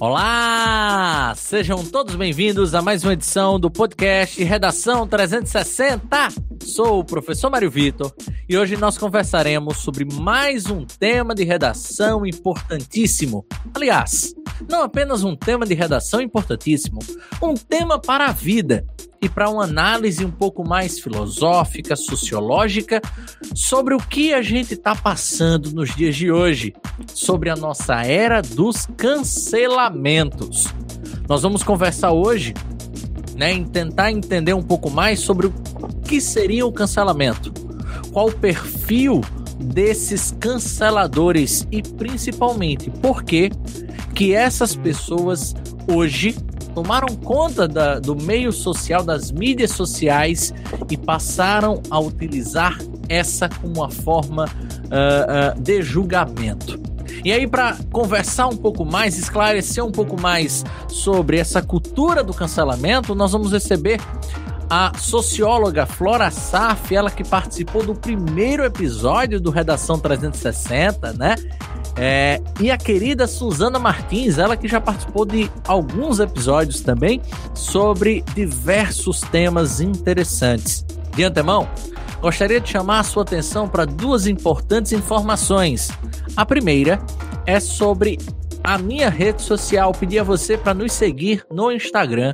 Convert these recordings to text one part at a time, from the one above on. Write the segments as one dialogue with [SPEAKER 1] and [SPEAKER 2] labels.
[SPEAKER 1] Olá! Sejam todos bem-vindos a mais uma edição do podcast Redação 360. Sou o professor Mário Vitor e hoje nós conversaremos sobre mais um tema de redação importantíssimo. Aliás, não apenas um tema de redação importantíssimo, um tema para a vida e para uma análise um pouco mais filosófica, sociológica sobre o que a gente está passando nos dias de hoje, sobre a nossa era dos cancelamentos. Nós vamos conversar hoje, né, em tentar entender um pouco mais sobre o que seria o cancelamento, qual o perfil desses canceladores e principalmente por que que essas pessoas hoje tomaram conta da, do meio social, das mídias sociais e passaram a utilizar essa como uma forma uh, uh, de julgamento. E aí, para conversar um pouco mais, esclarecer um pouco mais sobre essa cultura do cancelamento, nós vamos receber a socióloga Flora Saf, ela que participou do primeiro episódio do Redação 360, né? É, e a querida Suzana Martins, ela que já participou de alguns episódios também sobre diversos temas interessantes. De antemão, gostaria de chamar a sua atenção para duas importantes informações. A primeira é sobre a minha rede social. Pedir a você para nos seguir no Instagram,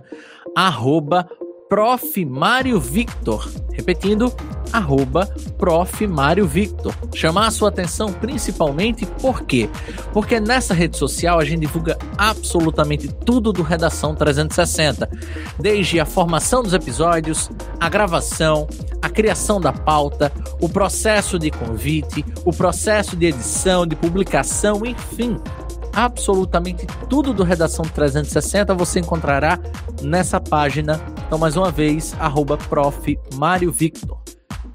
[SPEAKER 1] arroba Prof. Mário Victor. Repetindo, arroba Prof. Mário Victor. Chamar a sua atenção principalmente por quê? Porque nessa rede social a gente divulga absolutamente tudo do Redação 360. Desde a formação dos episódios, a gravação, a criação da pauta, o processo de convite, o processo de edição, de publicação, enfim absolutamente tudo do Redação 360 você encontrará nessa página. Então, mais uma vez, arroba.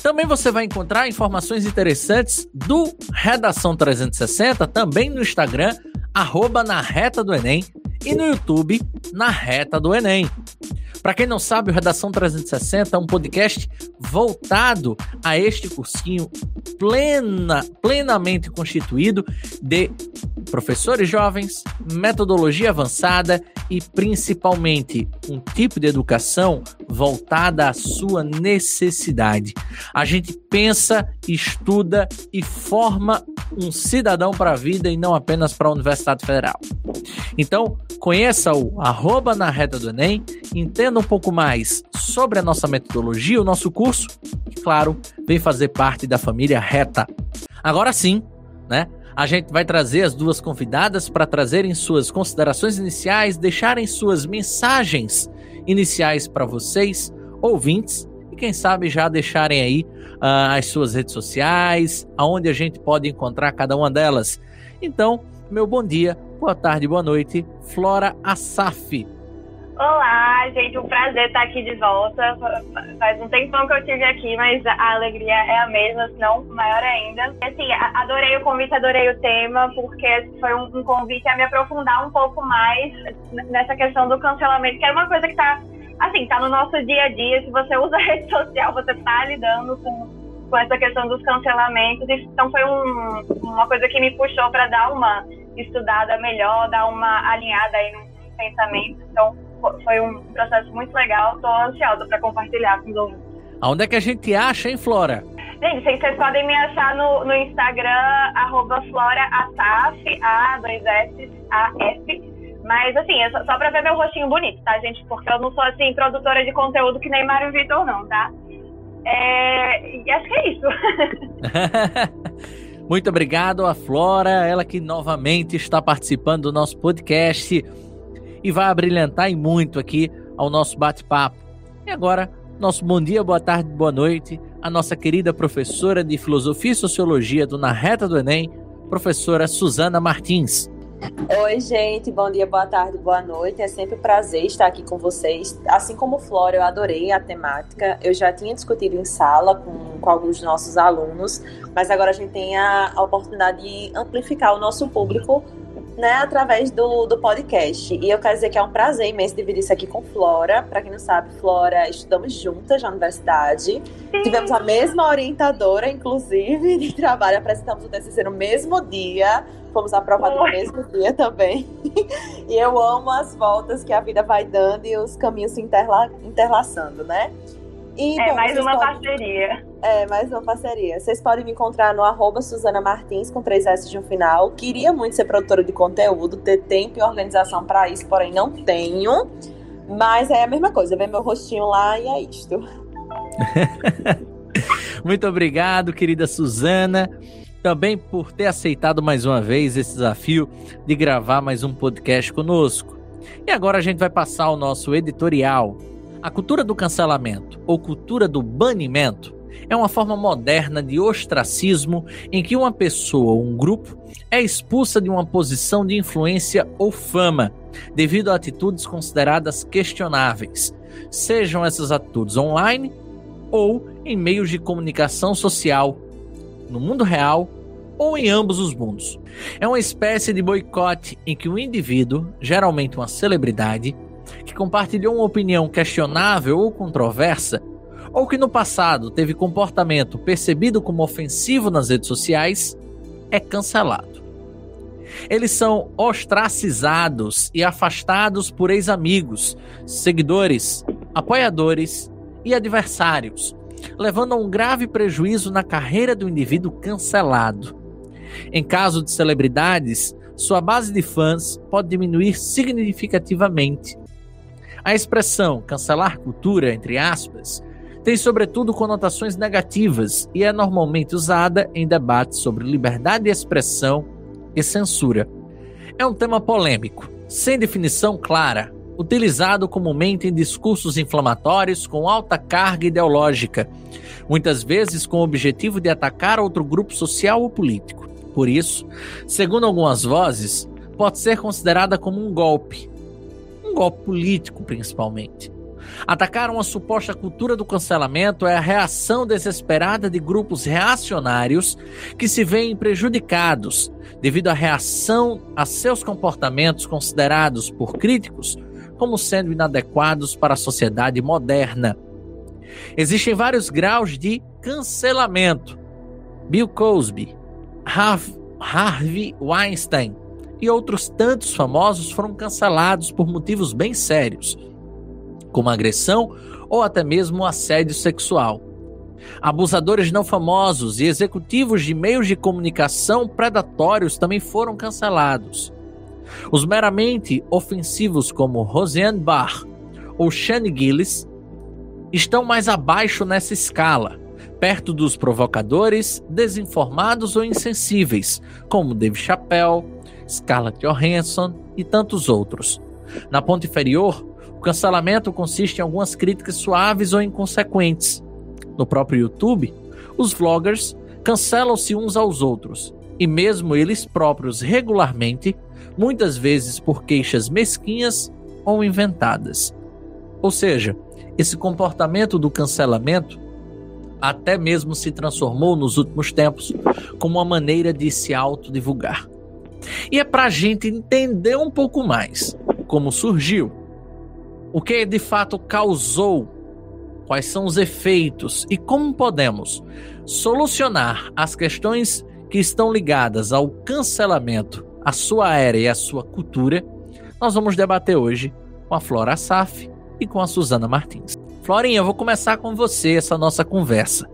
[SPEAKER 1] Também você vai encontrar informações interessantes do Redação 360, também no Instagram, arroba na reta do Enem, e no YouTube, na reta do Enem. Para quem não sabe, o Redação 360 é um podcast voltado a este cursinho plena, plenamente constituído de professores jovens, metodologia avançada e principalmente um tipo de educação voltada à sua necessidade. A gente pensa, estuda e forma um cidadão para a vida e não apenas para a Universidade Federal. Então, conheça o arroba na reta do Enem, entenda um pouco mais sobre a nossa metodologia, o nosso curso e, claro, vem fazer parte da família Reta. Agora sim, né? A gente vai trazer as duas convidadas para trazerem suas considerações iniciais, deixarem suas mensagens iniciais para vocês, ouvintes, e quem sabe já deixarem aí uh, as suas redes sociais, aonde a gente pode encontrar cada uma delas. Então, meu bom dia, boa tarde, boa noite, Flora Asaf.
[SPEAKER 2] Olá, gente, um prazer estar aqui de volta. Faz um tempão que eu estive aqui, mas a alegria é a mesma, se não maior ainda. Assim, adorei o convite, adorei o tema, porque foi um, convite a me aprofundar um pouco mais nessa questão do cancelamento, que é uma coisa que está, assim, tá no nosso dia a dia. Se você usa rede social, você está lidando com, com essa questão dos cancelamentos. Então foi um, uma coisa que me puxou para dar uma estudada melhor, dar uma alinhada aí no pensamento. Então foi um processo muito legal. Estou ansiosa para compartilhar com os ouvintes.
[SPEAKER 1] Aonde é que a gente acha, hein, Flora?
[SPEAKER 2] Gente, vocês podem me achar no, no Instagram, arroba floraataf, A, dois S, A, F. Mas, assim, é só, só pra ver meu rostinho bonito, tá, gente? Porque eu não sou, assim, produtora de conteúdo que nem Mário Vitor, não, tá? É... E acho que é isso.
[SPEAKER 1] Muito obrigado a Flora, ela que novamente está participando do nosso podcast e vai abrilhantar e muito aqui ao nosso bate-papo. E agora, nosso bom dia, boa tarde, boa noite, a nossa querida professora de Filosofia e Sociologia do Na Reta do Enem, professora Suzana Martins.
[SPEAKER 3] Oi, gente, bom dia, boa tarde, boa noite. É sempre um prazer estar aqui com vocês. Assim como Flora, eu adorei a temática. Eu já tinha discutido em sala com, com alguns nossos alunos, mas agora a gente tem a, a oportunidade de amplificar o nosso público né, através do, do podcast. E eu quero dizer que é um prazer imenso dividir isso aqui com Flora. Para quem não sabe, Flora, estudamos juntas na universidade. Tivemos a mesma orientadora, inclusive, de trabalho. Apresentamos o TCC no mesmo dia. Fomos aprovados no mesmo dia também. e eu amo as voltas que a vida vai dando e os caminhos se interla interlaçando, né?
[SPEAKER 2] E, é bom, mais uma podem... parceria.
[SPEAKER 3] É, mais uma parceria. Vocês podem me encontrar no arroba Suzana Martins, com três S de um final. Queria muito ser produtora de conteúdo, ter tempo e organização para isso, porém não tenho. Mas é a mesma coisa, ver meu rostinho lá e é isto.
[SPEAKER 1] muito obrigado, querida Suzana também por ter aceitado mais uma vez esse desafio de gravar mais um podcast conosco. E agora a gente vai passar o nosso editorial a cultura do cancelamento ou cultura do banimento é uma forma moderna de ostracismo em que uma pessoa ou um grupo é expulsa de uma posição de influência ou fama devido a atitudes consideradas questionáveis, sejam essas atitudes online ou em meios de comunicação social, no mundo real ou em ambos os mundos. É uma espécie de boicote em que o indivíduo, geralmente uma celebridade, que compartilhou uma opinião questionável ou controversa, ou que no passado teve comportamento percebido como ofensivo nas redes sociais, é cancelado. Eles são ostracizados e afastados por ex-amigos, seguidores, apoiadores e adversários, levando a um grave prejuízo na carreira do indivíduo cancelado. Em caso de celebridades, sua base de fãs pode diminuir significativamente, a expressão cancelar cultura, entre aspas, tem sobretudo conotações negativas e é normalmente usada em debates sobre liberdade de expressão e censura. É um tema polêmico, sem definição clara, utilizado comumente em discursos inflamatórios com alta carga ideológica, muitas vezes com o objetivo de atacar outro grupo social ou político. Por isso, segundo algumas vozes, pode ser considerada como um golpe, um golpe político principalmente. Atacar uma suposta cultura do cancelamento é a reação desesperada de grupos reacionários que se veem prejudicados devido à reação a seus comportamentos considerados por críticos como sendo inadequados para a sociedade moderna. Existem vários graus de cancelamento. Bill Cosby, Harvey Weinstein, e outros tantos famosos foram cancelados por motivos bem sérios, como agressão ou até mesmo assédio sexual. Abusadores não famosos e executivos de meios de comunicação predatórios também foram cancelados. Os meramente ofensivos, como Roseanne Barr ou Shane Gillis, estão mais abaixo nessa escala, perto dos provocadores, desinformados ou insensíveis, como Dave Chappelle, Scarlett Johansson e tantos outros. Na ponta inferior, o cancelamento consiste em algumas críticas suaves ou inconsequentes. No próprio YouTube, os vloggers cancelam-se uns aos outros, e mesmo eles próprios regularmente, muitas vezes por queixas mesquinhas ou inventadas. Ou seja, esse comportamento do cancelamento até mesmo se transformou nos últimos tempos como uma maneira de se autodivulgar. E é para a gente entender um pouco mais como surgiu, o que de fato causou, quais são os efeitos e como podemos solucionar as questões que estão ligadas ao cancelamento, à sua era e à sua cultura, nós vamos debater hoje com a Flora Saf e com a Suzana Martins. Florinha, eu vou começar com você essa nossa conversa.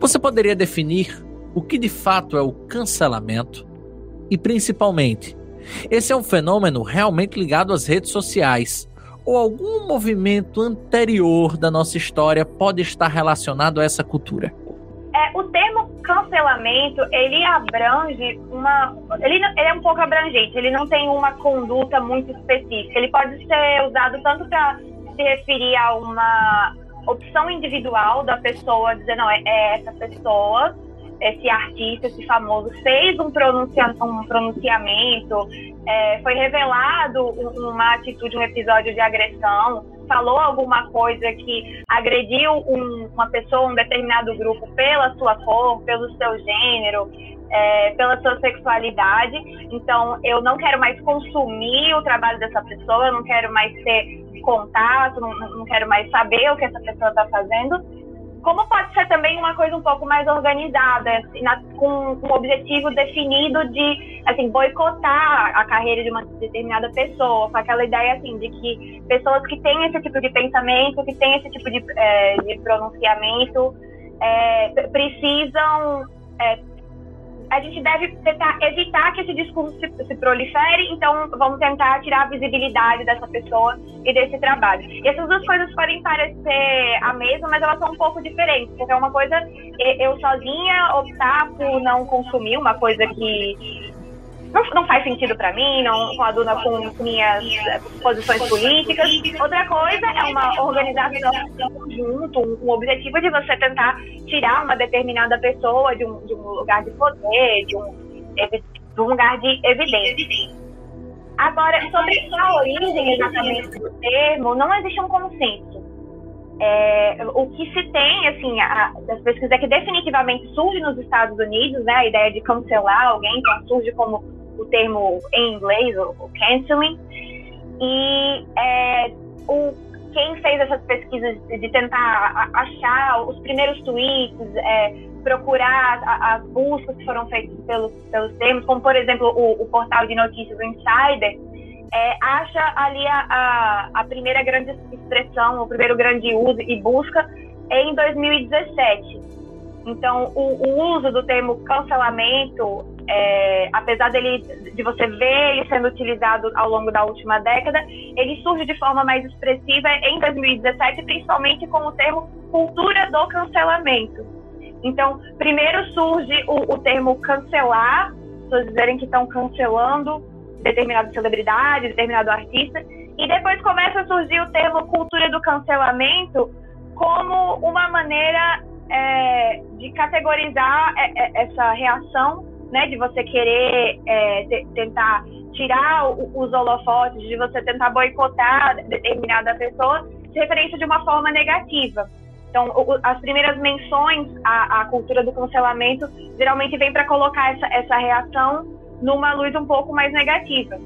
[SPEAKER 1] Você poderia definir o que de fato é o cancelamento e principalmente, esse é um fenômeno realmente ligado às redes sociais ou algum movimento anterior da nossa história pode estar relacionado a essa cultura?
[SPEAKER 2] É, o termo cancelamento, ele abrange uma... Ele, ele é um pouco abrangente, ele não tem uma conduta muito específica. Ele pode ser usado tanto para se referir a uma opção individual da pessoa, dizer, não, é, é essa pessoa, esse artista, esse famoso, fez um, pronuncia um pronunciamento, é, foi revelado uma atitude, um episódio de agressão, falou alguma coisa que agrediu um, uma pessoa, um determinado grupo pela sua cor, pelo seu gênero, é, pela sua sexualidade. Então, eu não quero mais consumir o trabalho dessa pessoa, eu não quero mais ter contato, não, não quero mais saber o que essa pessoa está fazendo como pode ser também uma coisa um pouco mais organizada, assim, na, com um objetivo definido de assim, boicotar a carreira de uma determinada pessoa, com aquela ideia assim, de que pessoas que têm esse tipo de pensamento, que têm esse tipo de, é, de pronunciamento, é, precisam é, a gente deve tentar evitar que esse discurso se, se, prolifere, então vamos tentar tirar a visibilidade dessa pessoa e desse trabalho. E essas duas coisas podem parecer a mesma, mas elas são um pouco diferentes, porque é uma coisa eu sozinha optar por não consumir uma coisa que não, não faz sentido para mim, não coaduna com minhas posições políticas. Outra coisa é uma organização conjunto, um, um objetivo de você tentar tirar uma determinada pessoa de um, de um lugar de poder, de um, de um lugar de evidência. Agora, sobre a origem exatamente do termo, não existe um consenso. É, o que se tem, assim, a, das pesquisas é que definitivamente surge nos Estados Unidos, né, a ideia de cancelar alguém, então surge como o termo em inglês, o, canceling. E é, o, quem fez essas pesquisas de tentar achar os primeiros tweets, é, procurar as buscas que foram feitas pelos, pelos termos, como por exemplo o, o portal de notícias Insider, é, acha ali a, a, a, primeira grande expressão, o primeiro grande uso e busca em 2017. Então, o, o uso do termo cancelamento é, apesar dele, de você ver ele sendo utilizado ao longo da última década, ele surge de forma mais expressiva em 2017, principalmente com o termo cultura do cancelamento. Então, primeiro surge o, o termo cancelar, pessoas dizerem que estão cancelando determinada celebridade, determinado artista, e depois começa a surgir o termo cultura do cancelamento como uma maneira é, de categorizar é, é, essa reação né, de você querer é, tentar tirar os holofotes, de você tentar boicotar determinada pessoa, de referência de uma forma negativa. Então, o, as primeiras menções à, à, cultura do cancelamento geralmente vem para colocar essa, essa reação numa luz um pouco mais negativa.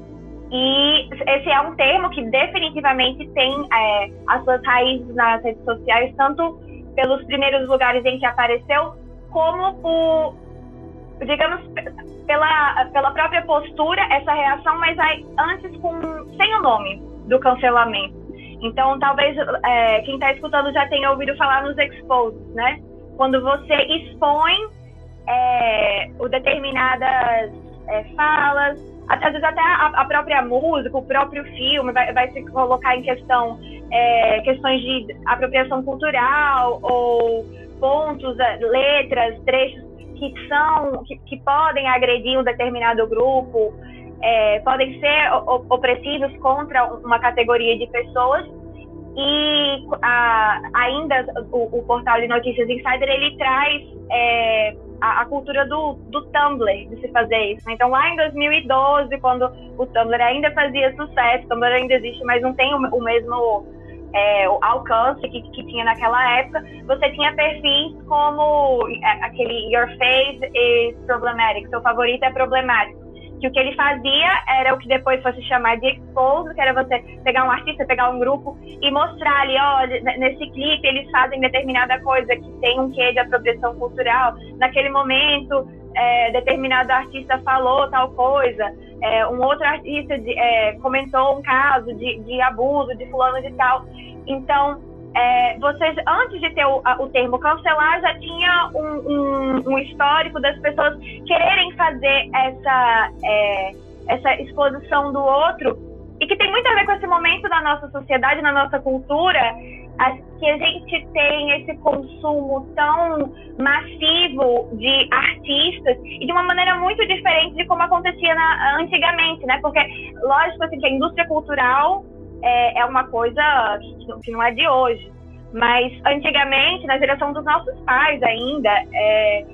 [SPEAKER 2] E esse é um termo que definitivamente tem é, as suas raízes nas redes sociais, tanto pelos primeiros lugares em que apareceu, como por digamos, pela, pela própria postura, essa reação, mas aí, antes com sem o nome do cancelamento. Então, talvez é, quem está escutando já tenha ouvido falar nos exposes, né? Quando você expõe é, o determinadas é, falas, às vezes até a, a, própria música, o próprio filme vai, vai se colocar em questão é, questões de apropriação cultural ou pontos, é, letras, trechos que são, que, que podem agredir um determinado grupo, é, podem ser opressivos contra uma categoria de pessoas. E a, ainda o, o, portal de notícias Insider ele traz é, a, a, cultura do, do Tumblr de se fazer isso. Então, lá em 2012, quando o Tumblr ainda fazia sucesso, o Tumblr ainda existe, mas não tem o, o mesmo é, alcance que, que tinha naquela época, você tinha perfis como é, aquele Your Face is Problematic, seu favorito é problemático. Que o que ele fazia era o que depois fosse chamar de expose, que era você pegar um artista, pegar um grupo e mostrar ali, ó, nesse clipe eles fazem determinada coisa que tem um quê de apropriação cultural. Naquele momento, é, determinado artista falou tal coisa, é, um outro artista de, é, comentou um caso de, de, abuso de fulano de tal. Então, é, vocês, antes de ter o, o, termo cancelar, já tinha um, um, um, histórico das pessoas quererem fazer essa, é, essa exposição do outro, e que tem muito a ver com esse momento da nossa sociedade, na nossa cultura, que a gente tem esse consumo tão massivo de artistas e de uma maneira muito diferente de como acontecia na, antigamente, né? Porque, lógico, assim, que a indústria cultural é, é uma coisa que, que, não é de hoje. Mas, antigamente, na geração dos nossos pais ainda, é,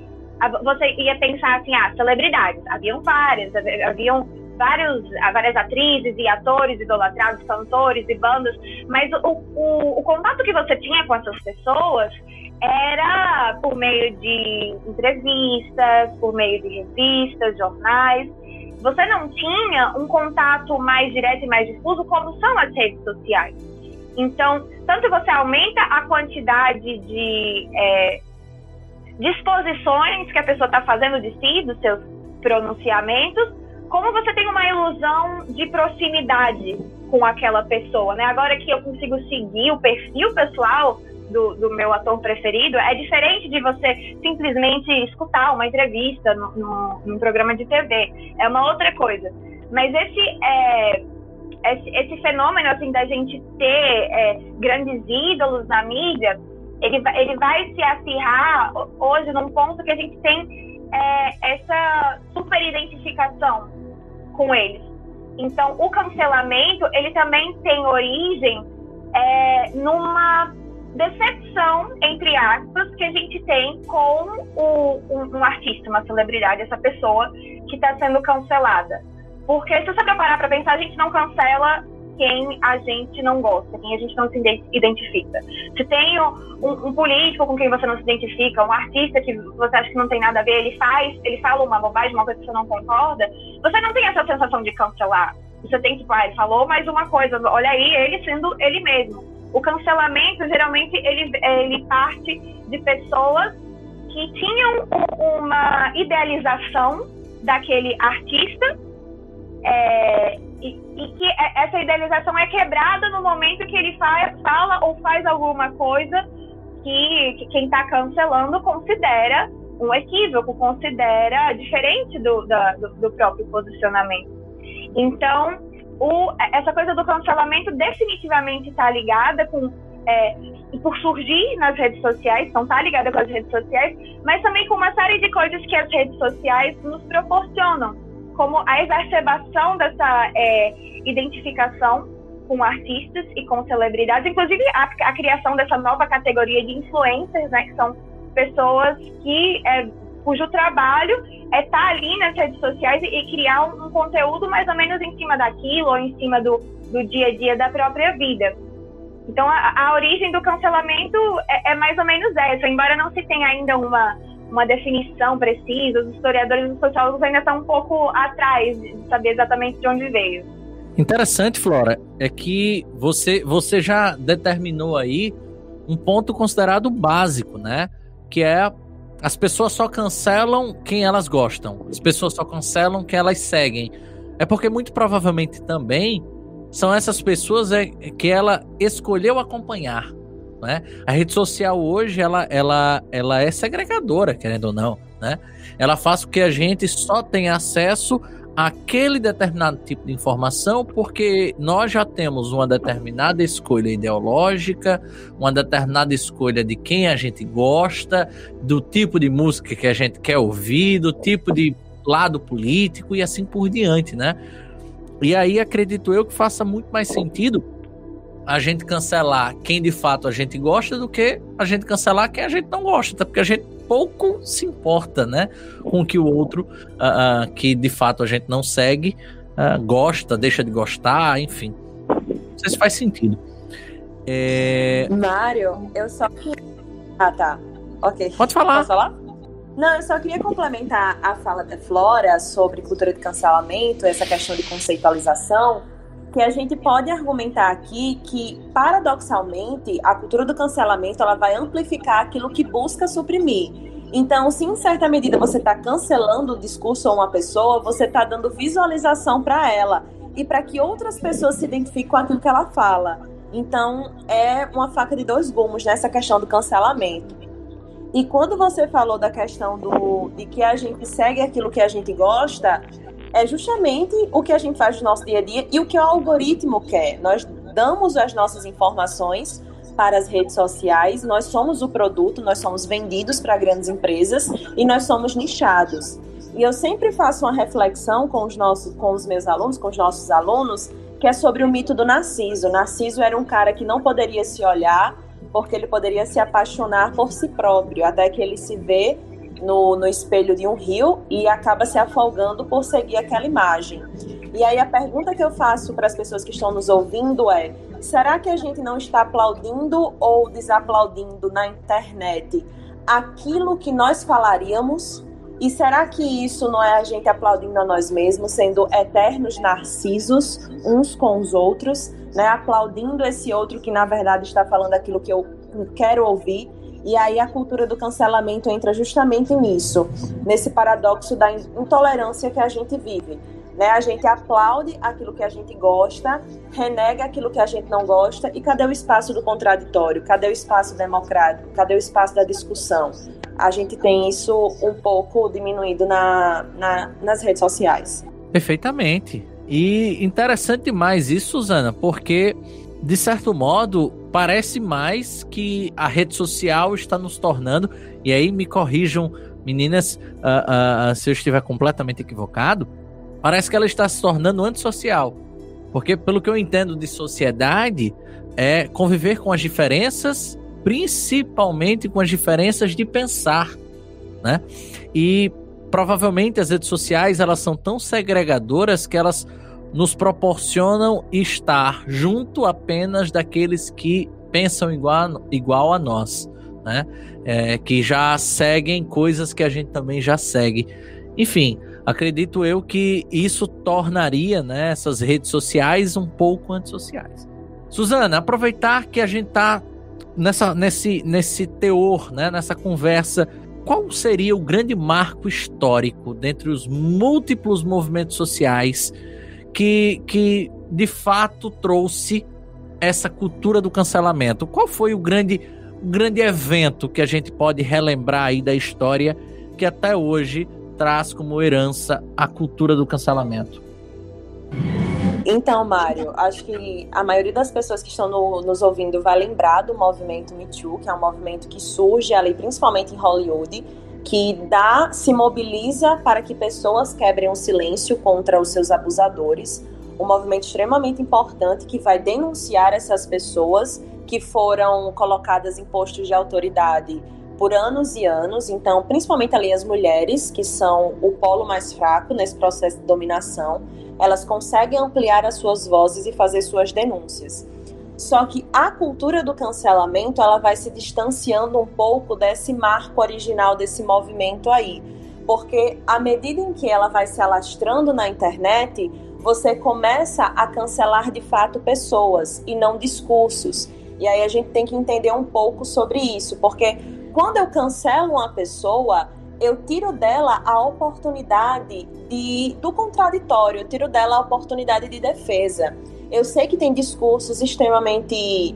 [SPEAKER 2] você ia pensar assim, ah, celebridades. Haviam várias, haviam vários, várias atrizes e atores idolatrados, cantores e bandas, mas o, o, o contato que você tinha com essas pessoas era por meio de entrevistas, por meio de revistas, jornais. Você não tinha um contato mais direto e mais difuso como são as redes sociais. Então, tanto você aumenta a quantidade de é, disposições que a pessoa está fazendo de si, dos seus pronunciamentos, como você tem uma ilusão de proximidade com aquela pessoa, né? Agora que eu consigo seguir o perfil pessoal do, do meu ator preferido, é diferente de você simplesmente escutar uma entrevista no, no, num programa de TV. É uma outra coisa. Mas esse é, esse, esse fenômeno assim da gente ter é, grandes ídolos na mídia, ele, ele vai se acirrar hoje num ponto que a gente tem é, essa super identificação com eles. Então, o cancelamento, ele também tem origem é, numa decepção, entre aspas, que a gente tem com o, um, um artista, uma celebridade, essa pessoa que está sendo cancelada. Porque se você parar para pensar, a gente não cancela quem a gente não gosta, quem a gente não se identifica. Se tem um, um, político com quem você não se identifica, um artista que você acha que não tem nada a ver, ele faz, ele fala uma bobagem, uma coisa que você não concorda, você não tem essa sensação de cancelar. Você tem tipo, ah, ele falou mais uma coisa, olha aí, ele sendo ele mesmo. O cancelamento, geralmente, ele, ele parte de pessoas que tinham uma idealização daquele artista é, e, e, que essa idealização é quebrada no momento que ele fala ou faz alguma coisa que, que quem está cancelando considera um equívoco, considera diferente do, da, do, do, próprio posicionamento. Então, o, essa coisa do cancelamento definitivamente está ligada com é, por surgir nas redes sociais, então está ligada com as redes sociais, mas também com uma série de coisas que as redes sociais nos proporcionam como a exacerbação dessa é, identificação com artistas e com celebridades, inclusive a, a, criação dessa nova categoria de influencers, né, que são pessoas que é, cujo trabalho é estar tá ali nas redes sociais e, e criar um, um, conteúdo mais ou menos em cima daquilo ou em cima do, do dia a dia da própria vida. Então, a, a origem do cancelamento é, é mais ou menos essa, embora não se tenha ainda uma uma definição precisa, os historiadores e os sociólogos ainda estão um pouco atrás de saber exatamente de onde veio.
[SPEAKER 1] Interessante, Flora, é que você, você já determinou aí um ponto considerado básico, né? Que é as pessoas só cancelam quem elas gostam, as pessoas só cancelam quem elas seguem. É porque muito provavelmente também são essas pessoas é, que ela escolheu acompanhar. Né? A rede social hoje ela, ela, ela é segregadora, querendo ou não. Né? Ela faz com que a gente só tenha acesso àquele determinado tipo de informação porque nós já temos uma determinada escolha ideológica, uma determinada escolha de quem a gente gosta, do tipo de música que a gente quer ouvir, do tipo de lado político e assim por diante, né? E aí acredito eu que faça muito mais sentido a gente cancelar quem de fato a gente gosta do que a gente cancelar quem a gente não gosta, porque a gente pouco se importa, né, com que o outro uh, uh, que de fato a gente não segue uh, gosta, deixa de gostar, enfim. Não sei se faz sentido.
[SPEAKER 3] É... Mário, eu só Ah, tá. Ok.
[SPEAKER 1] Pode falar.
[SPEAKER 3] Posso falar? Não, eu só queria complementar a fala da Flora sobre cultura de cancelamento, essa questão de conceitualização que a gente pode argumentar aqui que, paradoxalmente, a cultura do cancelamento ela vai amplificar aquilo que busca suprimir. Então, se em certa medida você está cancelando o discurso ou uma pessoa, você está dando visualização para ela e para que outras pessoas se identifiquem com aquilo que ela fala. Então, é uma faca de dois gumes nessa questão do cancelamento. E quando você falou da questão do, de que a gente segue aquilo que a gente gosta, é justamente o que a gente faz no nosso dia a dia e o que o algoritmo quer. Nós damos as nossas informações para as redes sociais, nós somos o produto, nós somos vendidos para grandes empresas e nós somos nichados. E eu sempre faço uma reflexão com os nossos, com os meus alunos, com os nossos alunos, que é sobre o mito do Narciso. Narciso era um cara que não poderia se olhar porque ele poderia se apaixonar por si próprio, até que ele se vê no, no espelho de um rio e acaba se afogando por seguir aquela imagem. E aí a pergunta que eu faço para as pessoas que estão nos ouvindo é: será que a gente não está aplaudindo ou desaplaudindo na internet aquilo que nós falaríamos? E será que isso não é a gente aplaudindo a nós mesmos, sendo eternos narcisos uns com os outros, né? Aplaudindo esse outro que na verdade está falando aquilo que eu quero ouvir. E aí a cultura do cancelamento entra justamente nisso, nesse paradoxo da intolerância que a gente vive. Né? A gente aplaude aquilo que a gente gosta, renega aquilo que a gente não gosta, e cadê o espaço do contraditório? Cadê o espaço democrático? Cadê o espaço da discussão? A gente tem isso um pouco diminuído na, na nas redes sociais.
[SPEAKER 1] Perfeitamente. E interessante demais isso, Suzana, porque, de certo modo, parece mais que a rede social está nos tornando, e aí me corrijam, meninas, uh, uh, se eu estiver completamente equivocado, parece que ela está se tornando antissocial. Porque, pelo que eu entendo de sociedade, é conviver com as diferenças, principalmente com as diferenças de pensar, né? E provavelmente as redes sociais elas são tão segregadoras que elas nos proporcionam estar junto apenas daqueles que pensam igual, igual a nós, né? É, que já seguem coisas que a gente também já segue. Enfim, acredito eu que isso tornaria né, essas redes sociais um pouco antissociais. Suzana, aproveitar que a gente está nessa, nesse, nesse teor, né, nessa conversa, qual seria o grande marco histórico dentre os múltiplos movimentos sociais que, que de fato trouxe essa cultura do cancelamento? Qual foi o grande, grande evento que a gente pode relembrar aí da história que até hoje traz como herança a cultura do cancelamento?
[SPEAKER 3] Então, Mário, acho que a maioria das pessoas que estão no, nos ouvindo vai lembrar do movimento Me Too, que é um movimento que surge ali principalmente em Hollywood, que dá, se mobiliza para que pessoas quebrem o silêncio contra os seus abusadores. Um movimento extremamente importante que vai denunciar essas pessoas que foram colocadas em postos de autoridade por anos e anos, então, principalmente ali as mulheres, que são o polo mais fraco nesse processo de dominação, elas conseguem ampliar as suas vozes e fazer suas denúncias. Só que a cultura do cancelamento, ela vai se distanciando um pouco desse marco original desse movimento aí, porque à medida em que ela vai se alastrando na internet, você começa a cancelar de fato pessoas e não discursos. E aí a gente tem que entender um pouco sobre isso, porque quando eu cancelo uma pessoa, eu tiro dela a oportunidade de, do contraditório, eu tiro dela a oportunidade de defesa. Eu sei que tem discursos extremamente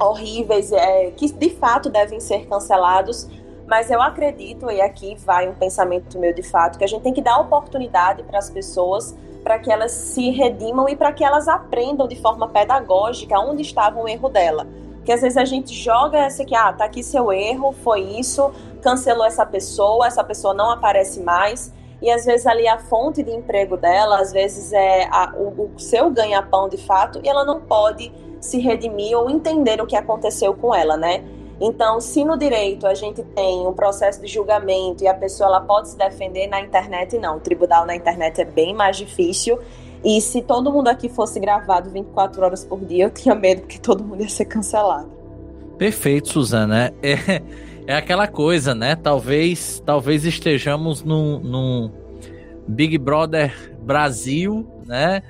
[SPEAKER 3] horríveis, é, que de fato devem ser cancelados, mas eu acredito, e aqui vai um pensamento meu de fato, que a gente tem que dar oportunidade para as pessoas para que elas se redimam e para que elas aprendam de forma pedagógica onde estava o erro dela. Porque às vezes a gente joga essa aqui, ah, tá aqui seu erro, foi isso, cancelou essa pessoa, essa pessoa não aparece mais. E às vezes ali a fonte de emprego dela, às vezes é a, o, o seu ganha-pão de fato, e ela não pode se redimir ou entender o que aconteceu com ela, né? Então, se no direito a gente tem um processo de julgamento e a pessoa ela pode se defender na internet, não. O tribunal na internet é bem mais difícil e se todo mundo aqui fosse gravado 24 horas por dia, eu tinha medo que todo mundo ia ser cancelado.
[SPEAKER 1] Perfeito, Suzana. É, é aquela coisa, né? Talvez, talvez estejamos num, num Big Brother Brasil, né?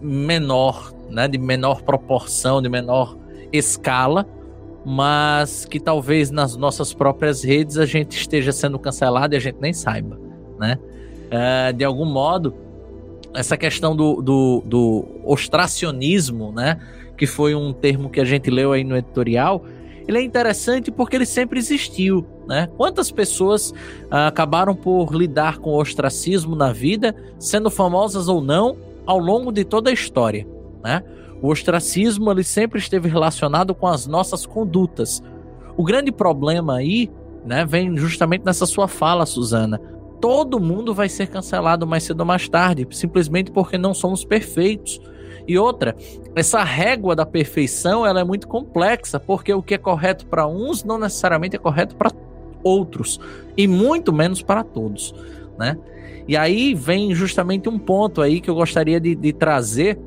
[SPEAKER 1] Menor, né? De menor proporção, de menor escala, mas que talvez nas nossas próprias redes a gente esteja sendo cancelado e a gente nem saiba, né? Uh, de algum modo, essa questão do, do, do ostracionismo, né? Que foi um termo que a gente leu aí no editorial. Ele é interessante porque ele sempre existiu, né? Quantas pessoas ah, acabaram por lidar com ostracismo na vida, sendo famosas ou não, ao longo de toda a história, né? O ostracismo ele sempre esteve relacionado com as nossas condutas. O grande problema aí, né, vem justamente nessa sua fala, Suzana todo mundo vai ser cancelado mais cedo ou mais tarde, simplesmente porque não somos perfeitos. E outra, essa régua da perfeição ela é muito complexa, porque o que é correto para uns não necessariamente é correto para outros, e muito menos para todos. né? E aí vem justamente um ponto aí que eu gostaria de, de trazer,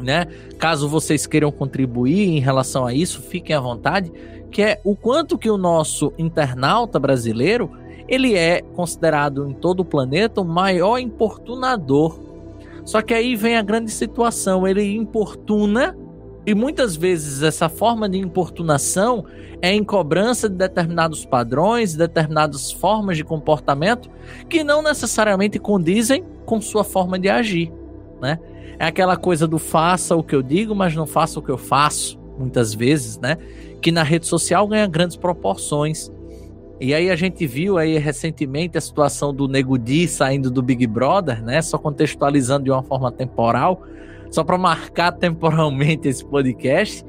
[SPEAKER 1] né? Caso vocês queiram contribuir em relação a isso, fiquem à vontade, que é o quanto que o nosso internauta brasileiro ele é considerado em todo o planeta o maior importunador. Só que aí vem a grande situação, ele importuna e muitas vezes essa forma de importunação é em cobrança de determinados padrões, determinadas formas de comportamento que não necessariamente condizem com sua forma de agir, né? É aquela coisa do faça o que eu digo, mas não faça o que eu faço, muitas vezes, né? Que na rede social ganha grandes proporções. E aí a gente viu aí recentemente a situação do Nego Di saindo do Big Brother, né? Só contextualizando de uma forma temporal só para marcar temporalmente esse podcast,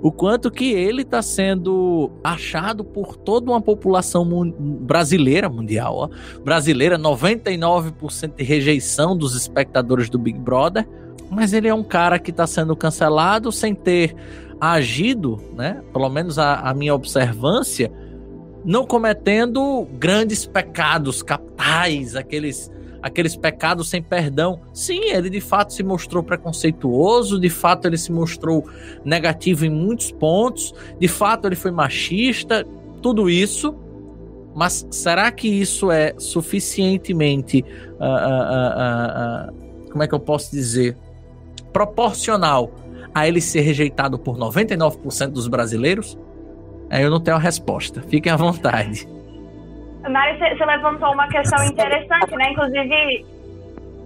[SPEAKER 1] o quanto que ele está sendo achado por toda uma população brasileira mundial. Ó. Brasileira, 99% de rejeição dos espectadores do Big Brother, mas ele é um cara que está sendo cancelado sem ter agido, né? Pelo menos a, a minha observância, não cometendo grandes pecados capitais, aqueles aqueles pecados sem perdão. Sim, ele de fato se mostrou preconceituoso, de fato ele se mostrou negativo em muitos pontos, de fato ele foi machista, tudo isso. Mas será que isso é suficientemente. Uh, uh, uh, como é que eu posso dizer? Proporcional a ele ser rejeitado por 99% dos brasileiros? Aí eu não tenho a resposta. Fiquem à vontade.
[SPEAKER 2] Mari, você levantou uma questão interessante, né? Inclusive,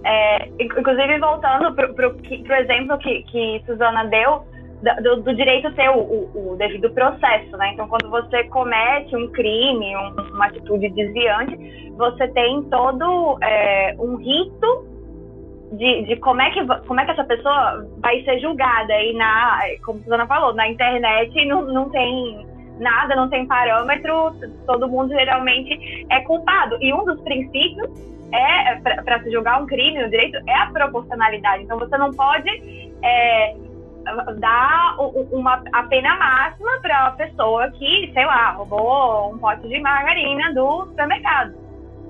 [SPEAKER 2] é, inclusive voltando para o exemplo que, que Suzana deu, do, do direito ter o, o, o, devido processo, né? Então, quando você comete um crime, um, uma atitude desviante, você tem todo é, um rito de, de, como, é que, como é que essa pessoa vai ser julgada. E, na, como Suzana falou, na internet não, não tem nada, não tem parâmetro, todo mundo geralmente é culpado. E um dos princípios é para se julgar um crime no direito é a proporcionalidade. Então você não pode é, dar uma, a pena máxima para a pessoa que, sei lá, roubou um pote de margarina do supermercado.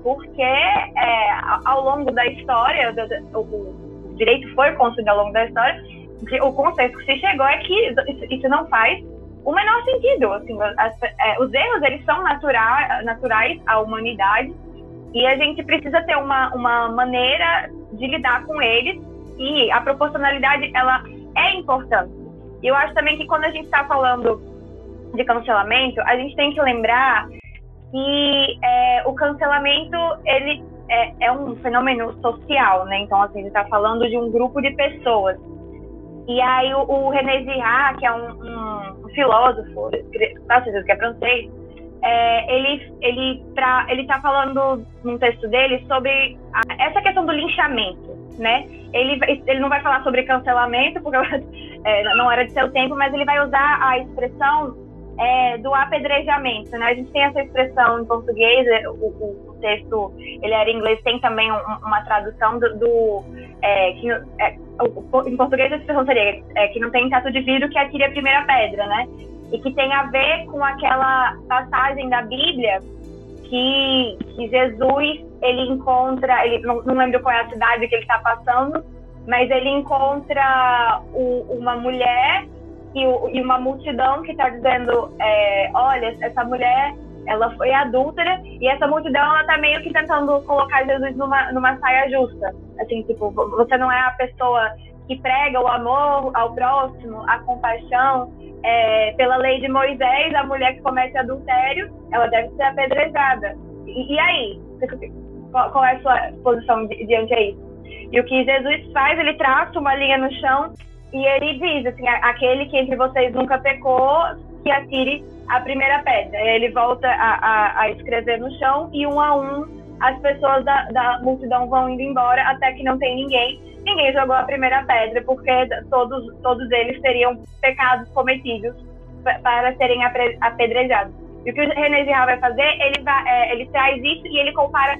[SPEAKER 2] Porque é, ao longo da história, o, direito foi construído ao longo da história, o consenso que se chegou é que isso não faz o menor sentido. Assim, as, é, os erros eles são natura, naturais à humanidade e a gente precisa ter uma, uma maneira de lidar com eles e a proporcionalidade ela é importante. E eu acho também que quando a gente está falando de cancelamento, a gente tem que lembrar que é, o cancelamento ele é, é, um fenômeno social, né? Então assim, a gente está falando de um grupo de pessoas. E aí o, o René Girard, que é um, um filósofo, francês, que é francês, é, ele ele pra, ele está falando num texto dele sobre a, essa questão do linchamento, né? Ele ele não vai falar sobre cancelamento porque é, não era de seu tempo, mas ele vai usar a expressão é, do apedrejamento, né? A gente tem essa expressão em português, é, o, o texto ele era em inglês, tem também um, uma tradução do, do é, que, é, em português a expressão seria é, que não tem teto de vidro que atire a primeira pedra, né? E que tem a ver com aquela passagem da Bíblia que, que Jesus ele encontra, ele não, não lembro qual é a cidade que ele está passando, mas ele encontra o, uma mulher e, o, e, uma multidão que está dizendo, é, olha, essa mulher ela foi adúltera e essa multidão ela tá meio que tentando colocar Jesus numa, numa saia justa. Assim, tipo, você não é a pessoa que prega o amor ao próximo, a compaixão. É, pela lei de Moisés, a mulher que comete adultério, ela deve ser apedrejada. E, e aí? Qual, qual, é a sua posição diante a isso? E o que Jesus faz, ele traça uma linha no chão e ele diz assim, aquele que entre vocês nunca pecou, que atire a primeira pedra. Ele volta a, a, a, escrever no chão e um a um as pessoas da, da multidão vão indo embora até que não tem ninguém. Ninguém jogou a primeira pedra porque todos, todos eles teriam pecados cometidos para serem apedrejados. E o que o René Girard vai fazer, ele, vai, é, ele traz isso e ele compara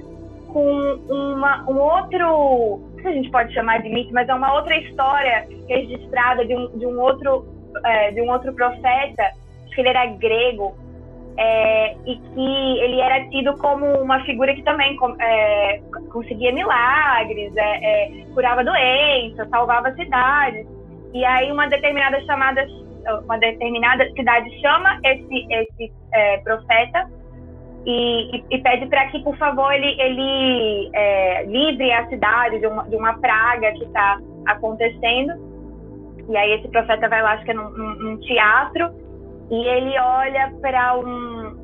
[SPEAKER 2] com uma, um outro, que a gente pode chamar de mito, mas é uma outra história registrada de um, de um outro é, de um outro profeta que ele era grego é, e que ele era tido como uma figura que também é, conseguia milagres, é, é, curava doenças, salvava cidades. E aí uma determinada chamada, uma determinada cidade chama esse esse é, profeta e, e, e pede para que, por favor, ele, ele é, livre a cidade de uma, de uma praga que está acontecendo. E aí esse profeta vai lá, acho que é num, num teatro, e ele olha para um,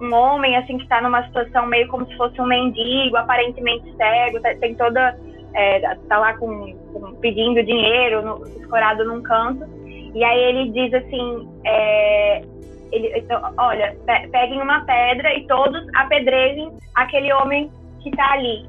[SPEAKER 2] um homem assim que está numa situação meio como se fosse um mendigo, aparentemente cego, tá, tem toda é, tá lá com, com pedindo dinheiro, no, escorado num canto. E aí ele diz assim, é, ele, então, olha, peguem uma pedra e todos apedrejem aquele homem que está ali.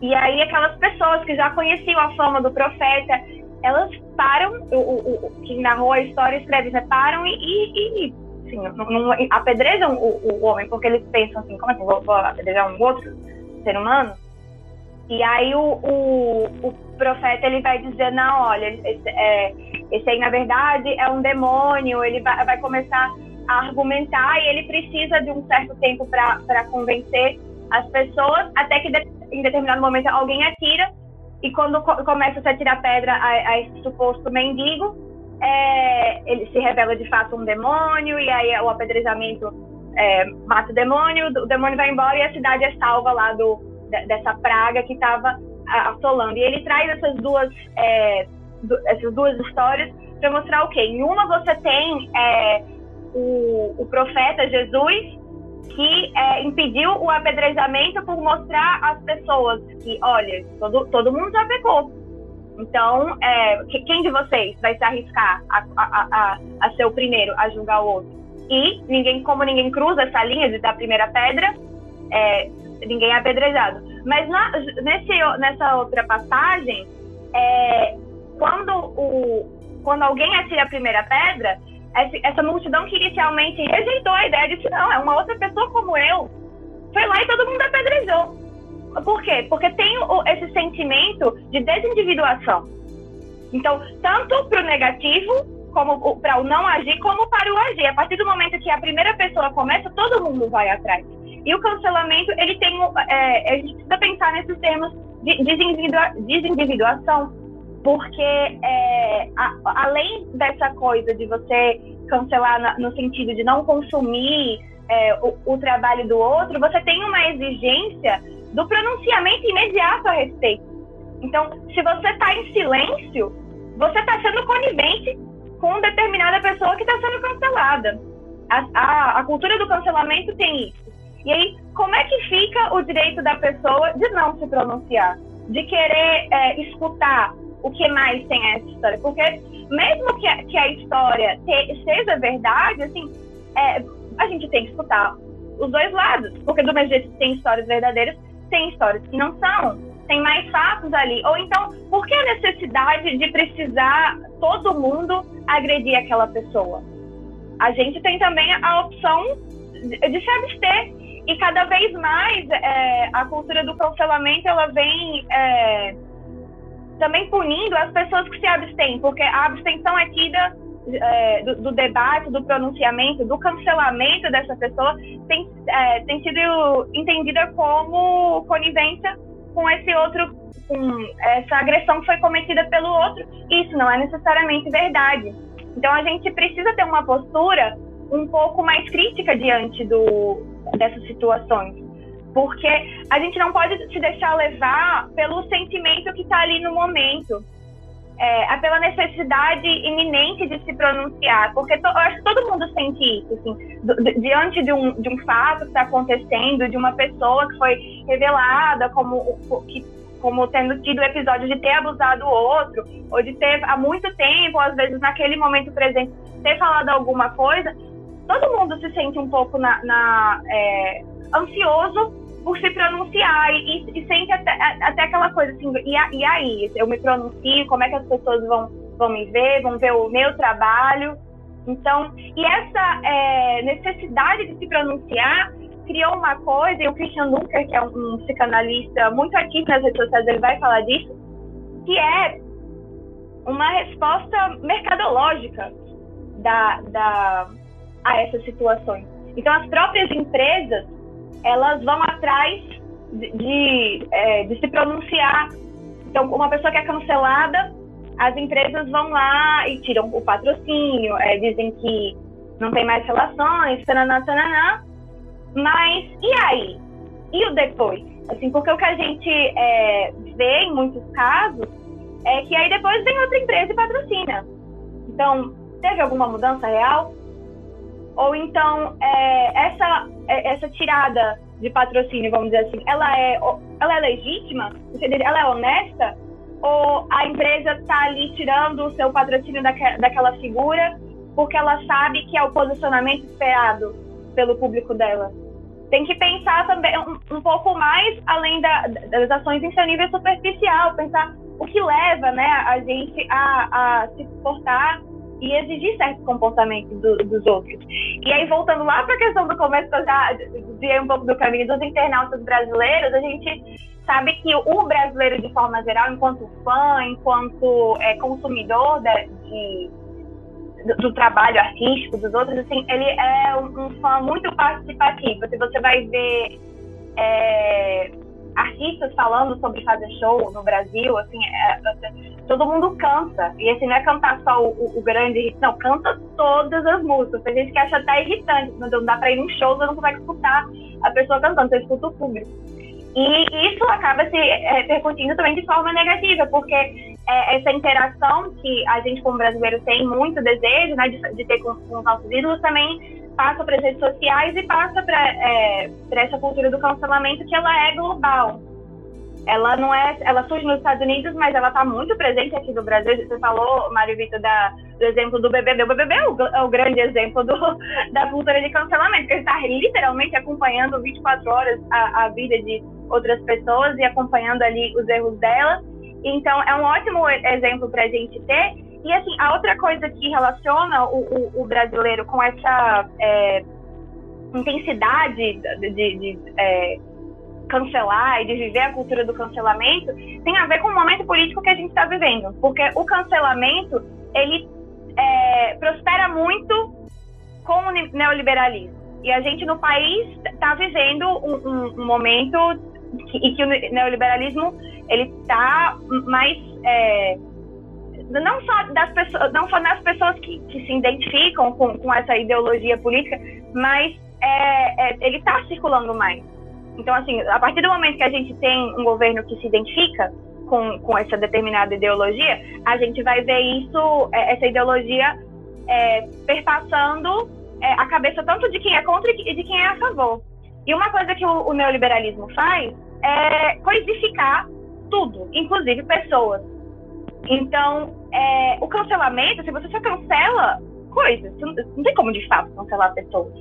[SPEAKER 2] E aí aquelas pessoas que já conheciam a fama do profeta, elas param, o, o, o que narrou a história escreve, né, param e, e, e assim, não, não, apedrejam o, o, homem, porque eles pensam assim, como assim, vou, vou apedrejar um outro ser humano? E aí o, o, o profeta ele vai dizer, não, olha, esse, é, esse aí na verdade é um demônio, ele vai, vai começar a argumentar e ele precisa de um certo tempo para convencer as pessoas, até que em determinado momento alguém atira e quando co começa a se atirar pedra a, a esse suposto mendigo, é, ele se revela de fato um demônio e aí o apedrejamento é, mata o demônio, o demônio vai embora e a cidade é salva lá do, dessa praga que estava assolando. E ele traz essas duas, é, essas duas histórias para mostrar o quê? Em uma você tem é, o, o profeta Jesus, que é, impediu o apedrejamento por mostrar às pessoas que, olha, todo, todo mundo já pecou. Então, é, quem de vocês vai se arriscar a, a, a, a, ser o primeiro a julgar o outro? E ninguém, como ninguém cruza essa linha de dar a primeira pedra, é, ninguém é apedrejado. Mas na, nesse, nessa outra passagem, é, quando, o, quando alguém atira a primeira pedra, essa multidão que inicialmente rejeitou a ideia de que não, é uma outra pessoa como eu, foi lá e todo mundo apedrejou. Por quê? Porque tem esse sentimento de desindividuação. Então, tanto para o negativo, como para o não agir, como para o agir. A partir do momento que a primeira pessoa começa, todo mundo vai atrás. E o cancelamento, ele tem. É, a gente precisa pensar nesses termos de desindividuação, porque é, a, além dessa coisa de você cancelar na, no sentido de não consumir é, o, o, trabalho do outro, você tem uma exigência do pronunciamento imediato a respeito. Então, se você está em silêncio, você está sendo conivente com determinada pessoa que está sendo cancelada. A, a, a cultura do cancelamento tem isso. E aí, como é que fica o direito da pessoa de não se pronunciar? De querer é, escutar o que mais tem essa história. Porque mesmo que a, que a história te, seja verdade, assim, é, a gente tem que escutar os dois lados. Porque do mesmo jeito que tem histórias verdadeiras, tem histórias que não são. Tem mais fatos ali. Ou então, por que a necessidade de precisar todo mundo agredir aquela pessoa? A gente tem também a opção de, se abster. E cada vez mais é, a cultura do cancelamento ela vem é, também punindo as pessoas que se abstêm, porque a abstenção é tida é, do, do, debate, do pronunciamento, do cancelamento dessa pessoa tem, é, tem sido entendida como conivência com esse outro, com essa agressão que foi cometida pelo outro. Isso não é necessariamente verdade. Então a gente precisa ter uma postura um pouco mais crítica diante do, dessas situações porque a gente não pode se deixar levar pelo sentimento que está ali no momento. É, é, pela necessidade iminente de se pronunciar, porque to, eu acho que todo mundo sente isso, assim, do, diante de um, de um fato que está acontecendo, de uma pessoa que foi revelada como, que, como tendo tido episódio de ter abusado o outro, ou de ter há muito tempo, ou às vezes naquele momento presente, ter falado alguma coisa, todo mundo se sente um pouco na, na é, ansioso por se pronunciar e, e sente até, até aquela coisa assim, e, e aí? Eu me pronuncio, como é que as pessoas vão, vão me ver, vão ver o meu trabalho? Então, e essa é, necessidade de se pronunciar criou uma coisa, e o Christian Dunker, que é um, um psicanalista muito ativo nas redes sociais, ele vai falar disso, que é uma resposta mercadológica da, da, a essas situações. Então, as próprias empresas elas vão atrás de, de, é, de se pronunciar. Então, uma pessoa que é cancelada, as empresas vão lá e tiram o patrocínio, é, dizem que não tem mais relações, tananã, tananã. Mas e aí? E o depois? Assim, porque o que a gente é, vê em muitos casos é que aí depois vem outra empresa e patrocina. Então, teve alguma mudança real? Ou então, é, essa, é, essa tirada de patrocínio, vamos dizer assim, ela é, ela é legítima? Ela é honesta? Ou a empresa está ali tirando o seu patrocínio daque, daquela figura porque ela sabe que é o posicionamento esperado pelo público dela? Tem que pensar também um, um pouco mais além da, das ações em seu nível superficial, pensar o que leva né, a gente a, a se comportar e exigir certos comportamentos do, dos outros. E aí, voltando lá para a questão do começo, que eu já dizia um pouco do caminho dos internautas brasileiros, a gente sabe que o brasileiro, de forma geral, enquanto fã, enquanto é, consumidor de, de do, do, trabalho artístico dos outros, assim, ele é um, um fã muito participativo. Se você vai ver é, artistas falando sobre fazer show no Brasil, assim, é, todo mundo canta. E assim, não é cantar só o, o, o grande hit, não, canta todas as músicas. Tem gente que acha até irritante, não dá pra ir num show, você não consegue escutar a pessoa cantando, você escuta o público. E isso acaba se repercutindo também de forma negativa, porque é, essa interação que a gente, como brasileiro, tem muito desejo né, de, de ter com, com os nossos ídolos também passa para as redes sociais e passa para é, essa cultura do cancelamento que ela é global. Ela não é, ela surge nos Estados Unidos, mas ela está muito presente aqui no Brasil. Você falou, Mário Vitor, da, do exemplo do BBB. O BBB é o, é o grande exemplo do, da cultura de cancelamento, que está literalmente acompanhando 24 horas a, a vida de outras pessoas e acompanhando ali os erros dela. Então, é um ótimo exemplo para a gente ter e assim, a outra coisa que relaciona o, o, o brasileiro com essa é, intensidade de, de, de é, cancelar e de viver a cultura do cancelamento tem a ver com o momento político que a gente está vivendo. Porque o cancelamento, ele é, prospera muito com o neoliberalismo. E a gente no país está vivendo um, um, um momento que, em que o neoliberalismo ele está mais é, não só das pessoas, não só nas pessoas que, que se identificam com, com essa ideologia política, mas é, é, ele está circulando mais. Então, assim, a partir do momento que a gente tem um governo que se identifica com, com essa determinada ideologia, a gente vai ver isso, é, essa ideologia é, perpassando é, a cabeça tanto de quem é contra e de quem é a favor. E uma coisa que o, o neoliberalismo faz é coisificar tudo, inclusive pessoas. Então, é, o cancelamento, se você só cancela coisas, não, não tem como de fato cancelar pessoas.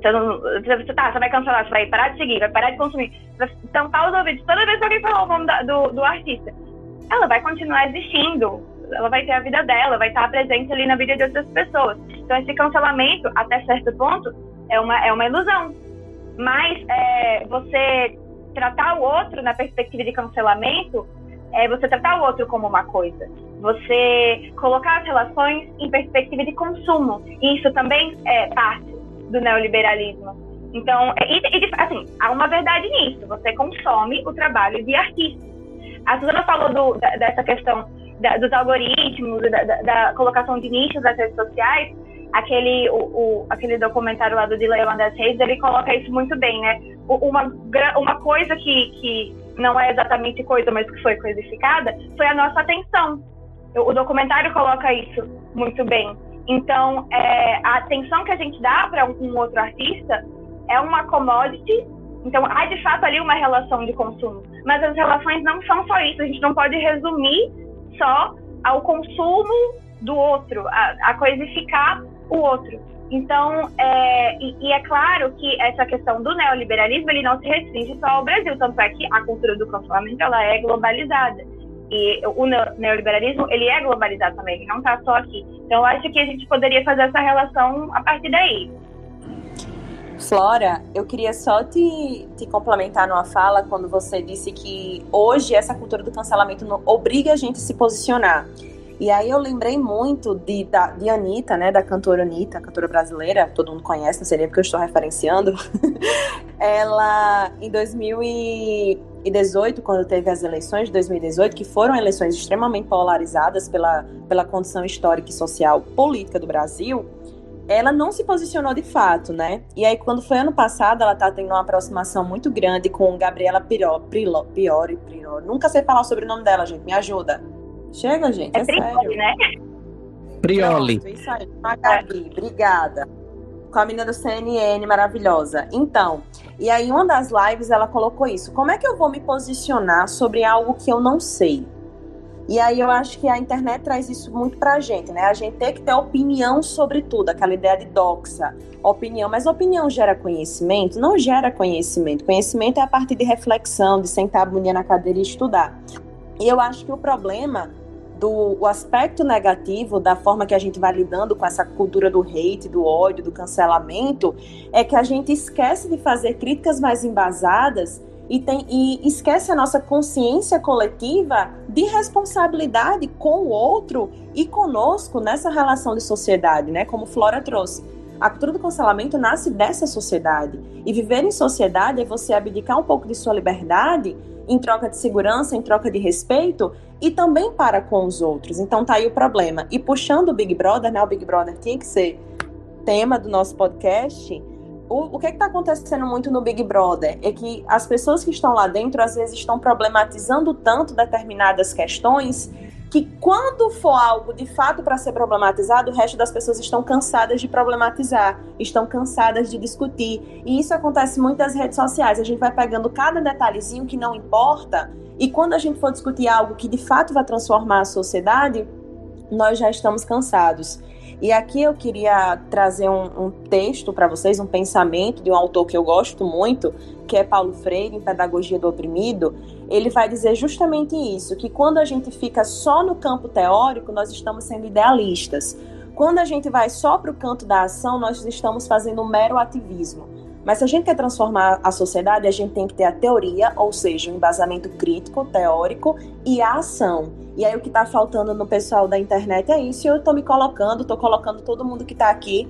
[SPEAKER 2] Você, não, você, tá, você vai cancelar, você vai parar de seguir, vai parar de consumir, vai tampar os ouvidos toda vez que alguém falar o nome da, do, do artista. Ela vai continuar existindo, ela vai ter a vida dela, vai estar presente ali na vida de outras pessoas. Então, esse cancelamento, até certo ponto, é uma, é uma ilusão. Mas é, você tratar o outro na perspectiva de cancelamento é você tratar o outro como uma coisa. Você colocar as relações em perspectiva de consumo. E isso também é parte do neoliberalismo. Então, e, e, assim, há uma verdade nisso. Você consome o trabalho de artistas. A Suzana falou do, da, dessa questão da, dos algoritmos, da, da, da, colocação de nichos nas redes sociais. Aquele, o, o, aquele documentário lá do Dylan das Reis, ele coloca isso muito bem, né? Uma, uma coisa que, que não é exatamente coisa, mas que foi coisificada, foi a nossa atenção. O documentário coloca isso muito bem. Então, é, a atenção que a gente dá para um outro artista é uma commodity. Então, há de fato ali uma relação de consumo. Mas as relações não são só isso. A gente não pode resumir só ao consumo do outro, a, a coisificar o outro. Então, é, e, e, é claro que essa questão do neoliberalismo ele não se restringe só ao Brasil, tanto é que a cultura do cancelamento ela é globalizada. E o neoliberalismo ele é globalizado também, ele não está só aqui. Então, eu acho que a gente poderia fazer essa relação a partir daí.
[SPEAKER 3] Flora, eu queria só te, te complementar numa fala quando você disse que hoje essa cultura do cancelamento obriga a gente a se posicionar. E aí eu lembrei muito de, da, de Anitta, né, da cantora Anitta, cantora brasileira, todo mundo conhece, não sei nem porque eu estou referenciando. ela, em 2018, quando teve as eleições de 2018, que foram eleições extremamente polarizadas pela, pela condição histórica e social política do Brasil, ela não se posicionou de fato, né? E aí, quando foi ano passado, ela tá tendo uma aproximação muito grande com Gabriela Priori. Nunca sei falar sobre o nome dela, gente. Me ajuda. Chega, gente. É, é Prioli, sério. né?
[SPEAKER 1] Prioli.
[SPEAKER 3] Pronto, isso aí. A Gabi, obrigada. Com a menina do CNN, maravilhosa. Então, e aí, uma das lives, ela colocou isso. Como é que eu vou me posicionar sobre algo que eu não sei? E aí eu acho que a internet traz isso muito pra gente, né? A gente tem que ter opinião sobre tudo, aquela ideia de doxa, opinião. Mas opinião gera conhecimento? Não gera conhecimento. Conhecimento é a partir de reflexão, de sentar a bundinha na cadeira e estudar. E eu acho que o problema do o aspecto negativo da forma que a gente vai lidando com essa cultura do hate, do ódio, do cancelamento, é que a gente esquece de fazer críticas mais embasadas e, tem, e esquece a nossa consciência coletiva de responsabilidade com o outro e conosco nessa relação de sociedade, né? Como Flora trouxe. A cultura do cancelamento nasce dessa sociedade. E viver em sociedade é você abdicar um pouco de sua liberdade em troca de segurança, em troca de respeito e também para com os outros. Então tá aí o problema. E puxando o Big Brother, né? O Big Brother tinha que ser tema do nosso podcast o, o que é está acontecendo muito no Big Brother é que as pessoas que estão lá dentro às vezes estão problematizando tanto determinadas questões que quando for algo de fato para ser problematizado, o resto das pessoas estão cansadas de problematizar, estão cansadas de discutir. E isso acontece muito nas redes sociais. A gente vai pegando cada detalhezinho que não importa, e quando a gente for discutir algo que de fato vai transformar a sociedade, nós já estamos cansados. E aqui eu queria trazer um, um texto para vocês, um pensamento de um autor que eu gosto muito, que é Paulo Freire, em Pedagogia do Oprimido. Ele vai dizer justamente isso: que quando a gente fica só no campo teórico, nós estamos sendo idealistas. Quando a gente vai só para o canto da ação, nós estamos fazendo um mero ativismo. Mas se a gente quer transformar a sociedade, a gente tem que ter a teoria, ou seja, o um embasamento crítico, teórico e a ação. E aí o que está faltando no pessoal da internet é isso, e eu estou me colocando, estou colocando todo mundo que está aqui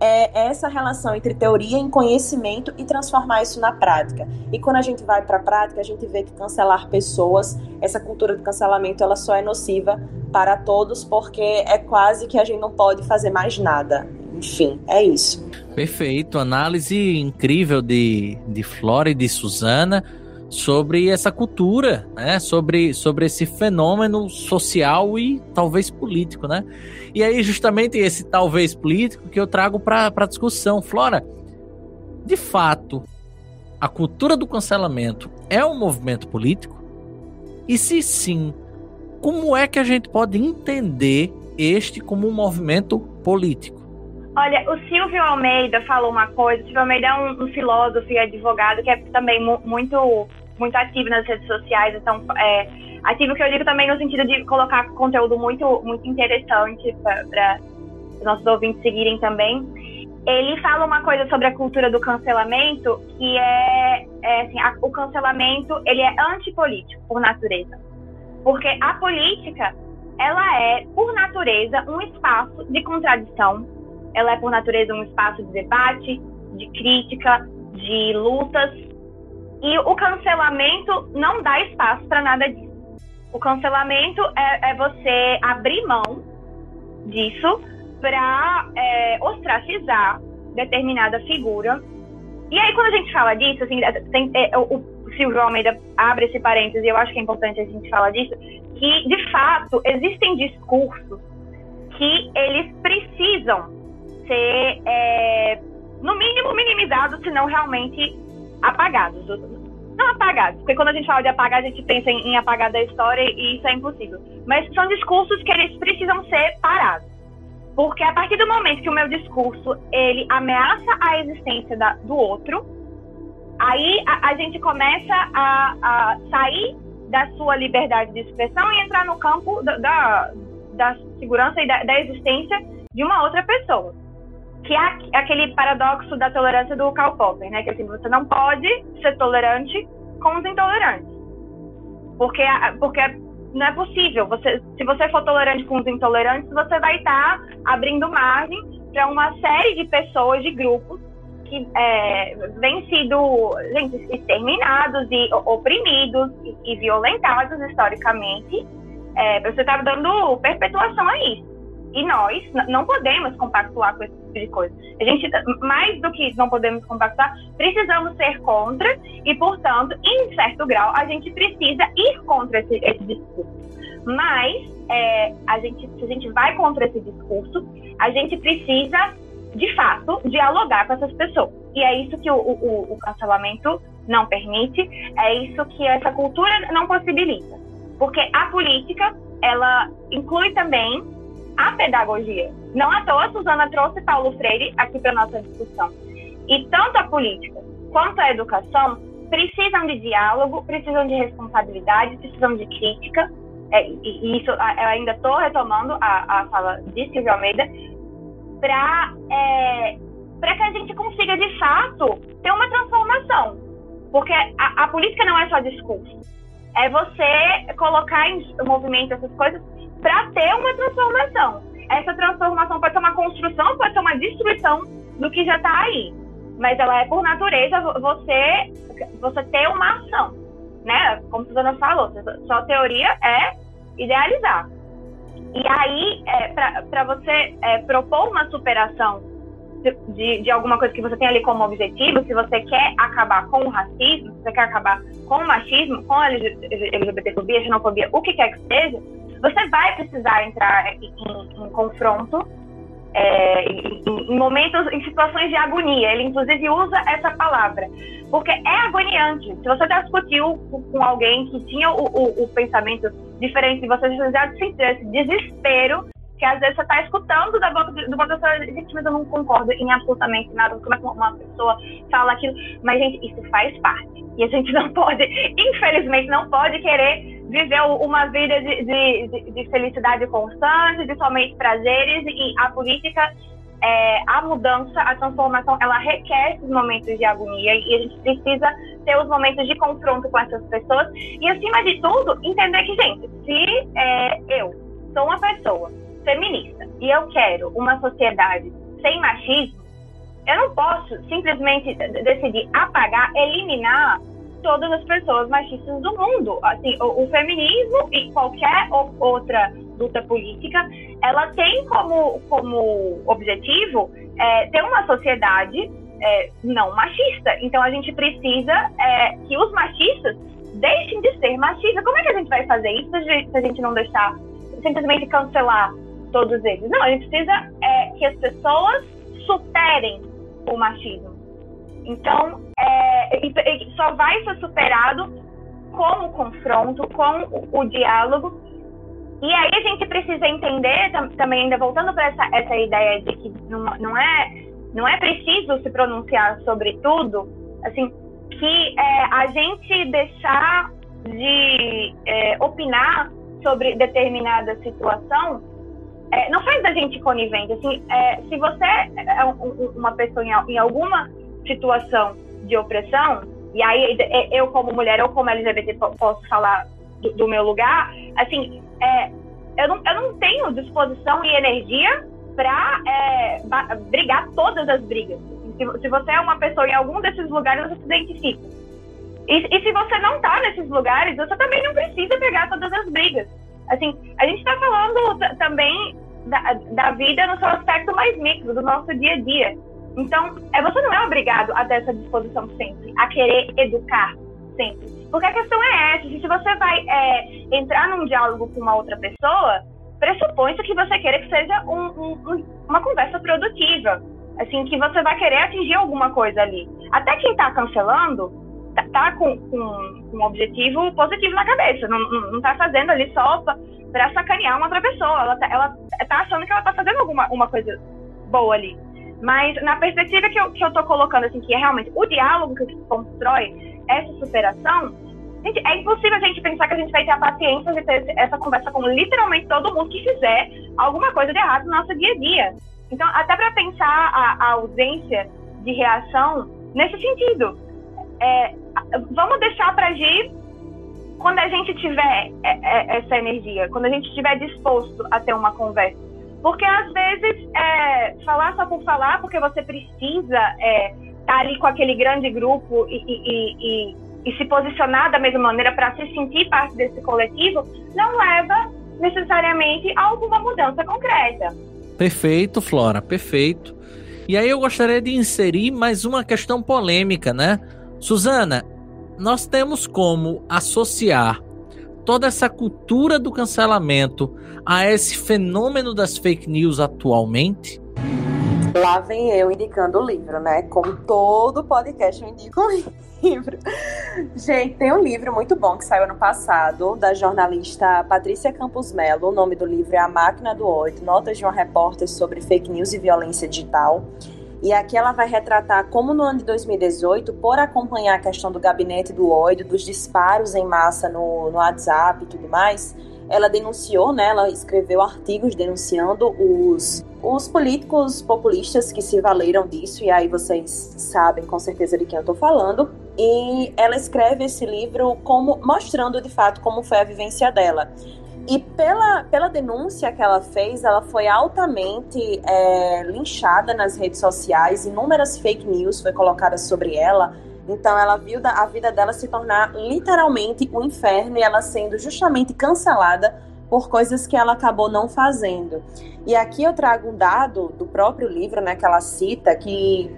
[SPEAKER 3] é essa relação entre teoria e conhecimento e transformar isso na prática. E quando a gente vai para a prática, a gente vê que cancelar pessoas, essa cultura do cancelamento, ela só é nociva para todos, porque é quase que a gente não pode fazer mais nada. Enfim, é isso.
[SPEAKER 1] Perfeito. Análise incrível de, de Flora e de Suzana sobre essa cultura, né? Sobre, sobre esse fenômeno social e talvez político, né? E aí, justamente esse talvez político que eu trago para a discussão. Flora, de fato, a cultura do cancelamento é um movimento político? E se sim, como é que a gente pode entender este como um movimento político?
[SPEAKER 2] Olha, o Silvio Almeida falou uma coisa. O Silvio Almeida é um, um filósofo e advogado que é também mu muito, muito ativo nas redes sociais. Então, é, ativo que eu digo também no sentido de colocar conteúdo muito, muito interessante para os nossos ouvintes seguirem também. Ele fala uma coisa sobre a cultura do cancelamento, que é, é assim, a, o cancelamento ele é antipolítico por natureza, porque a política ela é por natureza um espaço de contradição ela é por natureza um espaço de debate, de crítica, de lutas. E o cancelamento não dá espaço para nada disso. O cancelamento é, é, você abrir mão disso para é, ostracizar determinada figura. E aí, quando a gente fala disso, assim, tem, é, o, Silvio Almeida abre esse parêntese, e eu acho que é importante a gente falar disso, que, de fato, existem discursos que eles precisam ser, é, no mínimo, minimizados, se não realmente apagados. Não apagados, porque quando a gente fala de apagar, a gente pensa em, em apagar da história e isso é impossível. Mas são discursos que eles precisam ser parados. Porque a partir do momento que o meu discurso ele ameaça a existência da, do outro, aí a, a gente começa a, a, sair da sua liberdade de expressão e entrar no campo da, da, da segurança e da, da existência de uma outra pessoa que é aquele paradoxo da tolerância do Karl Popper, né? Que assim, você não pode ser tolerante com os intolerantes. Porque, porque não é possível. Você, se você for tolerante com os intolerantes, você vai estar tá abrindo margem para uma série de pessoas, de grupos, que é, vêm sido gente, exterminados e oprimidos e, e violentados historicamente. É, você está dando perpetuação a isso. E nós não podemos compactuar com esse tipo de coisa. A gente, mais do que não podemos compactuar, precisamos ser contra e, portanto, em certo grau, a gente precisa ir contra esse, esse discurso. Mas, é, a gente, se a gente vai contra esse discurso, a gente precisa, de fato, dialogar com essas pessoas. E é isso que o, o, o cancelamento não permite, é isso que essa cultura não possibilita. Porque a política, ela inclui também a pedagogia. Não à toa, Suzana trouxe Paulo Freire aqui para nossa discussão. E tanto a política quanto a educação precisam de diálogo, precisam de responsabilidade, precisam de crítica. É, e, isso eu ainda estou retomando a, a fala de Silvio Almeida, para é, que a gente consiga, de fato, ter uma transformação. Porque a, a política não é só discurso. É você colocar em movimento essas coisas para ter uma transformação. Essa transformação pode ser uma construção, pode ser uma destruição do que já está aí. Mas ela é, por natureza, você, você ter uma ação. Né? Como Suzana falou, sua teoria é idealizar. E aí, é, para você é, propor uma superação de, de alguma coisa que você tem ali como objetivo, se você quer acabar com o racismo, se você quer acabar com o machismo, com a LGBTfobia, xenofobia, o que quer que seja, você vai precisar entrar em, em confronto é, em, em, momentos, em situações de agonia. Ele, inclusive, usa essa palavra. Porque é agoniante. Se você já discutiu com alguém que tinha o, o, o pensamento diferente de você, já sentiu esse desespero que às vezes você está escutando da boca do uma pessoa, gente, mas eu não concordo em absolutamente nada como é que uma pessoa fala aquilo. Mas, gente, isso faz parte. E a gente não pode, infelizmente, não pode querer viver uma vida de, de, de felicidade constante, de somente prazeres, e a política é, a mudança, a transformação, ela requer esses momentos de agonia e a gente precisa ter os momentos de confronto com essas pessoas e, acima de tudo, entender que, gente, se é, eu sou uma pessoa feminista e eu quero uma sociedade sem machismo, eu não posso simplesmente decidir apagar, eliminar todas as pessoas machistas do mundo. Assim, o, o feminismo e qualquer outra luta política, ela tem como, como objetivo é, ter uma sociedade é, não machista. Então a gente precisa é, que os machistas deixem de ser machistas. Como é que a gente vai fazer isso se a gente não deixar simplesmente cancelar todos eles. Não, a gente precisa é, que as pessoas superem o machismo. Então, é, só vai ser superado com o confronto, com o, o diálogo. E aí a gente precisa entender, também ainda voltando para essa, essa ideia de que não, não, é, não é preciso se pronunciar sobre tudo, assim, que é, a gente deixar de é, opinar sobre determinada situação é, não faz da gente conivente. Assim, é, se você é um, uma pessoa em, em, alguma situação de opressão, e aí é, eu como mulher ou como LGBT posso falar do, do meu lugar, assim, é, eu, não, eu não tenho disposição e energia para é, brigar todas as brigas. Se, se, você é uma pessoa em algum desses lugares, você se identifica. E, e se você não está nesses lugares, você também não precisa pegar todas as brigas. Assim, a gente está falando também da, da, vida no seu aspecto mais micro, do nosso dia a dia. Então, é, você não é obrigado a ter essa disposição sempre, a querer educar sempre. Porque a questão é essa: se você vai é, entrar num diálogo com uma outra pessoa, pressupõe-se que você queira que seja um, um, uma conversa produtiva. Assim, que você vai querer atingir alguma coisa ali. Até quem está cancelando tá, tá com, com, um objetivo positivo na cabeça. Não, não, não tá fazendo ali só para sacanear uma outra pessoa. Ela tá, ela tá achando que ela tá fazendo alguma uma coisa boa ali. Mas na perspectiva que eu, que eu tô colocando, assim, que é realmente o diálogo que constrói essa superação, gente, é impossível a gente pensar que a gente vai ter a paciência de ter essa conversa com literalmente todo mundo que fizer alguma coisa de errado no nosso dia a dia. Então, até para pensar a, a, ausência de reação nesse sentido. É, vamos deixar para agir quando a gente tiver é, é, essa energia, quando a gente estiver disposto a ter uma conversa. Porque às vezes é, falar só por falar, porque você precisa estar é, tá ali com aquele grande grupo e, e, e, e se posicionar da mesma maneira para se sentir parte desse coletivo, não leva necessariamente a alguma mudança concreta.
[SPEAKER 1] Perfeito, Flora, perfeito. E aí eu gostaria de inserir mais uma questão polêmica, né? Suzana, nós temos como associar toda essa cultura do cancelamento a esse fenômeno das fake news atualmente?
[SPEAKER 3] Lá vem eu indicando o livro, né? Como todo podcast eu indico um livro. Gente, tem um livro muito bom que saiu ano passado, da jornalista Patrícia Campos Melo. O nome do livro é A Máquina do Oito, Notas de uma Repórter sobre Fake News e Violência Digital. E aqui ela vai retratar como no ano de 2018, por acompanhar a questão do gabinete do ódio, dos disparos em massa no, no WhatsApp e tudo mais, ela denunciou, né, ela escreveu artigos denunciando os, os políticos populistas que se valeram disso, e aí vocês sabem com certeza de quem eu estou falando. E ela escreve esse livro como mostrando de fato como foi a vivência dela. E pela, pela denúncia que ela fez, ela foi altamente é, linchada nas redes sociais, inúmeras fake news foi colocadas sobre ela. Então ela viu a vida dela se tornar literalmente um inferno e ela sendo justamente cancelada por coisas que ela acabou não fazendo. E aqui eu trago um dado do próprio livro, né, que ela cita que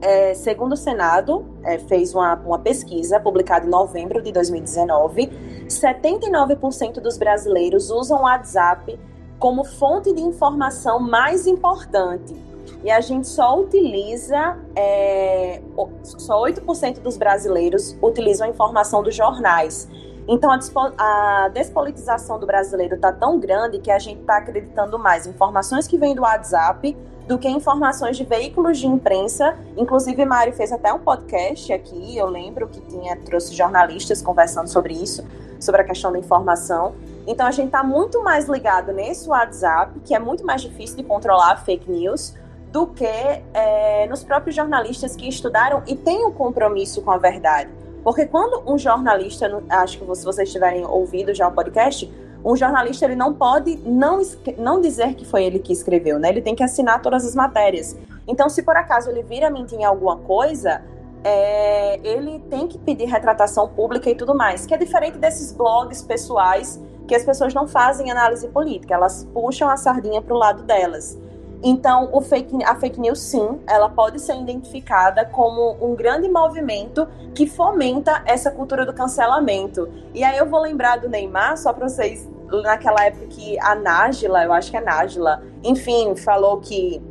[SPEAKER 3] é, segundo o Senado, é, fez uma, uma pesquisa publicada em novembro de 2019, 79% dos brasileiros usam o WhatsApp como fonte de informação mais importante. E a gente só utiliza, é, só 8% dos brasileiros utilizam a informação dos jornais. Então, a, despolitização do brasileiro está tão grande que a gente está acreditando mais informações que vêm do WhatsApp do que informações de veículos de imprensa. Inclusive, Mário fez até um podcast aqui, eu lembro que tinha trouxe jornalistas conversando sobre isso, sobre a questão da informação. Então, a gente está muito mais ligado nesse WhatsApp, que é muito mais difícil de controlar fake news, do que é, nos próprios jornalistas que estudaram e têm um compromisso com a verdade. Porque quando um jornalista, acho que se vocês tiverem ouvido já o podcast, um jornalista ele não pode não, não dizer que foi ele que escreveu, né? Ele tem que assinar todas as matérias. Então, se por acaso ele vira mentir em alguma coisa, é, ele tem que pedir retratação pública e tudo mais, que é diferente desses blogs pessoais que as pessoas não fazem análise política, elas puxam a sardinha para o lado delas. Então, fake, a fake news, sim, ela pode ser identificada como um grande movimento que fomenta essa cultura do cancelamento. E aí eu vou lembrar do Neymar, só para vocês, naquela época que a Nájila, eu acho que é Nájila, enfim, falou que,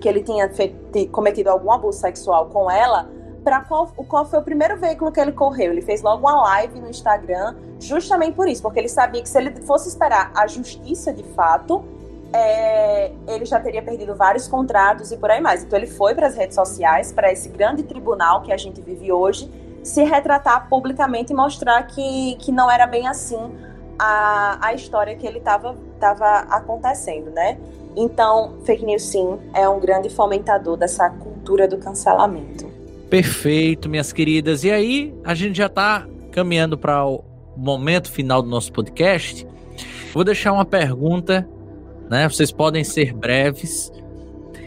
[SPEAKER 3] que ele tinha feito, cometido algum abuso sexual com ela. Para qual, qual foi o primeiro veículo que ele correu? Ele fez logo uma live no Instagram, justamente por isso, porque ele sabia que se ele fosse esperar a justiça de fato, é, ele já teria perdido vários contratos e por aí mais. Então ele foi para as redes sociais, para esse grande tribunal que a gente vive hoje, se retratar publicamente e mostrar que, que não era bem assim a, a história que ele estava tava acontecendo, né? Então, fake news sim é um grande fomentador dessa cultura do cancelamento.
[SPEAKER 1] Perfeito, minhas queridas. E aí, a gente já está caminhando para o momento final do nosso podcast. Vou deixar uma pergunta né? Vocês podem ser breves.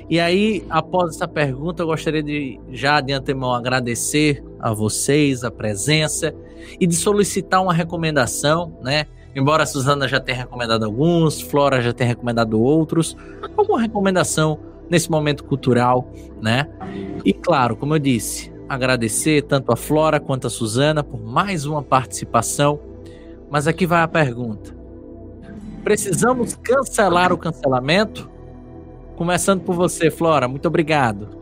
[SPEAKER 1] E aí, após essa pergunta, eu gostaria de já de antemão agradecer a vocês a presença e de solicitar uma recomendação, né? Embora a Suzana já tenha recomendado alguns, Flora já tenha recomendado outros, alguma recomendação nesse momento cultural, né? E claro, como eu disse, agradecer tanto a Flora quanto a Suzana por mais uma participação. Mas aqui vai a pergunta: Precisamos cancelar o cancelamento? Começando por você, Flora. Muito obrigado.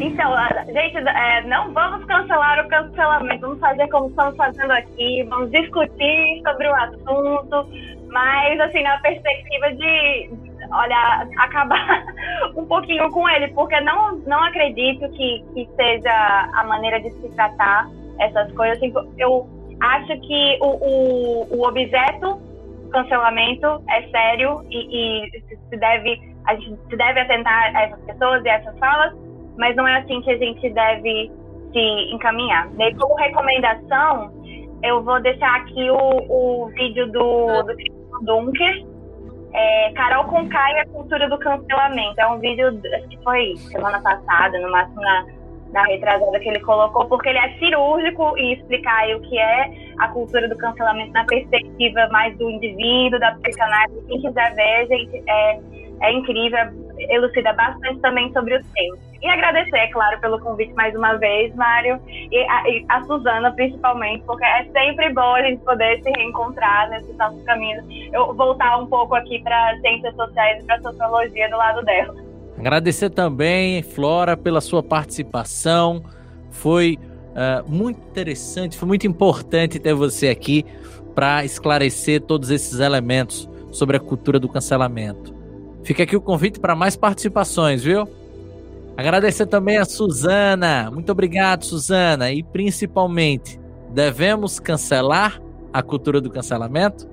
[SPEAKER 2] Então, gente, é, não vamos cancelar o cancelamento. Vamos fazer como estamos fazendo aqui. Vamos discutir sobre o assunto, mas assim na perspectiva de, olha, acabar um pouquinho com ele, porque não não acredito que, que seja a maneira de se tratar essas coisas. Assim, eu acho que o, o, o objeto cancelamento é sério e, e, se deve a gente se deve atentar a essas pessoas e a essas falas, mas não é assim que a gente deve se encaminhar. E como recomendação, eu vou deixar aqui o, o vídeo do, do Dunker, é, Carol Conká e a cultura do cancelamento. É um vídeo, acho que foi semana passada, no máximo na, na retrasada que ele colocou, porque ele é cirúrgico em explicar o que é a cultura do cancelamento na perspectiva mais do indivíduo, da psicanálise. Quem quiser ver, gente, é, é incrível, elucida bastante também sobre o tema. E agradecer, é claro, pelo convite mais uma vez, Mário, e a, e a Suzana principalmente, porque é sempre bom a gente poder se reencontrar nesses nossos caminhos. Eu voltar um pouco aqui para ciências sociais e para sociologia do lado dela.
[SPEAKER 1] Agradecer também, Flora, pela sua participação. Foi uh, muito interessante, foi muito importante ter você aqui para esclarecer todos esses elementos sobre a cultura do cancelamento. Fica aqui o convite para mais participações, viu? Agradecer também a Suzana. Muito obrigado, Suzana. E principalmente, devemos cancelar a cultura do cancelamento?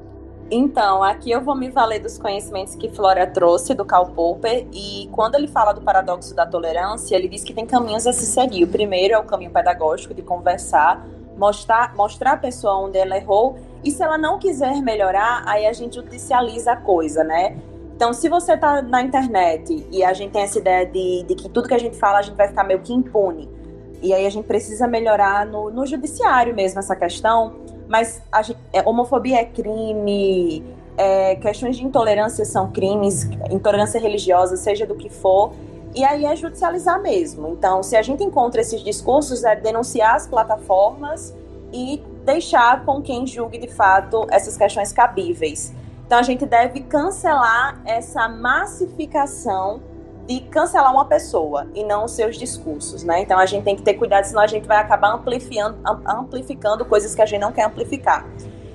[SPEAKER 3] Então, aqui eu vou me valer dos conhecimentos que Flora trouxe do Karl Popper e quando ele fala do paradoxo da tolerância, ele diz que tem caminhos a se seguir. O primeiro é o caminho pedagógico de conversar, mostrar, mostrar a pessoa onde ela errou e se ela não quiser melhorar, aí a gente judicializa a coisa, né? Então, se você está na internet e a gente tem essa ideia de, de, que tudo que a gente fala a gente vai ficar meio que impune, e aí a gente precisa melhorar no, no judiciário mesmo essa questão, mas gente, é, homofobia é crime, é, questões de intolerância são crimes, intolerância religiosa, seja do que for, e aí é judicializar mesmo. Então, se a gente encontra esses discursos, é denunciar as plataformas e deixar com quem julgue de fato essas questões cabíveis. Então a gente deve cancelar essa massificação de cancelar uma pessoa e não os seus discursos, né? Então a gente tem que ter cuidado, senão a gente vai acabar amplificando, amplificando coisas que a gente não quer amplificar.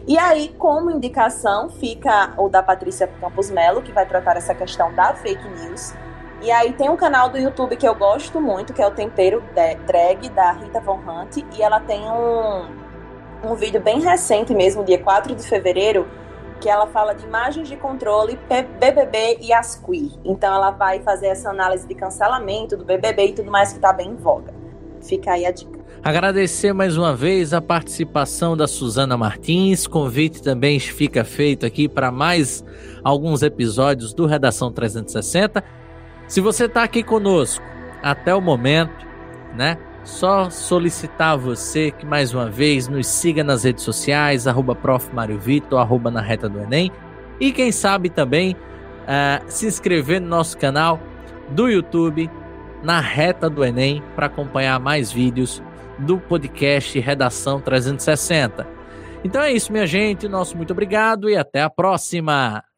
[SPEAKER 3] E aí, como indicação, fica o da Patrícia Campos Melo, que vai tratar essa questão da fake news. E aí tem um canal do YouTube que eu gosto muito, que é o Tempero Drag, da Rita Von Hunt, e ela tem um, um vídeo bem recente mesmo, dia 4 de fevereiro, que ela fala de imagens de controle, BBB e as queer. Então ela vai fazer essa análise de cancelamento do BBB e tudo mais que está bem em voga. Fica aí a dica.
[SPEAKER 1] Agradecer mais uma vez a participação da Suzana Martins. Convite também fica feito aqui para mais alguns episódios do Redação 360. Se você está aqui conosco até o momento, né? Só solicitar a você que mais uma vez nos siga nas redes sociais, arroba Vitor, arroba na reta do Enem. E quem sabe também uh, se inscrever no nosso canal do YouTube, na reta do Enem, para acompanhar mais vídeos do podcast Redação 360. Então é isso, minha gente. Nosso muito obrigado e até a próxima!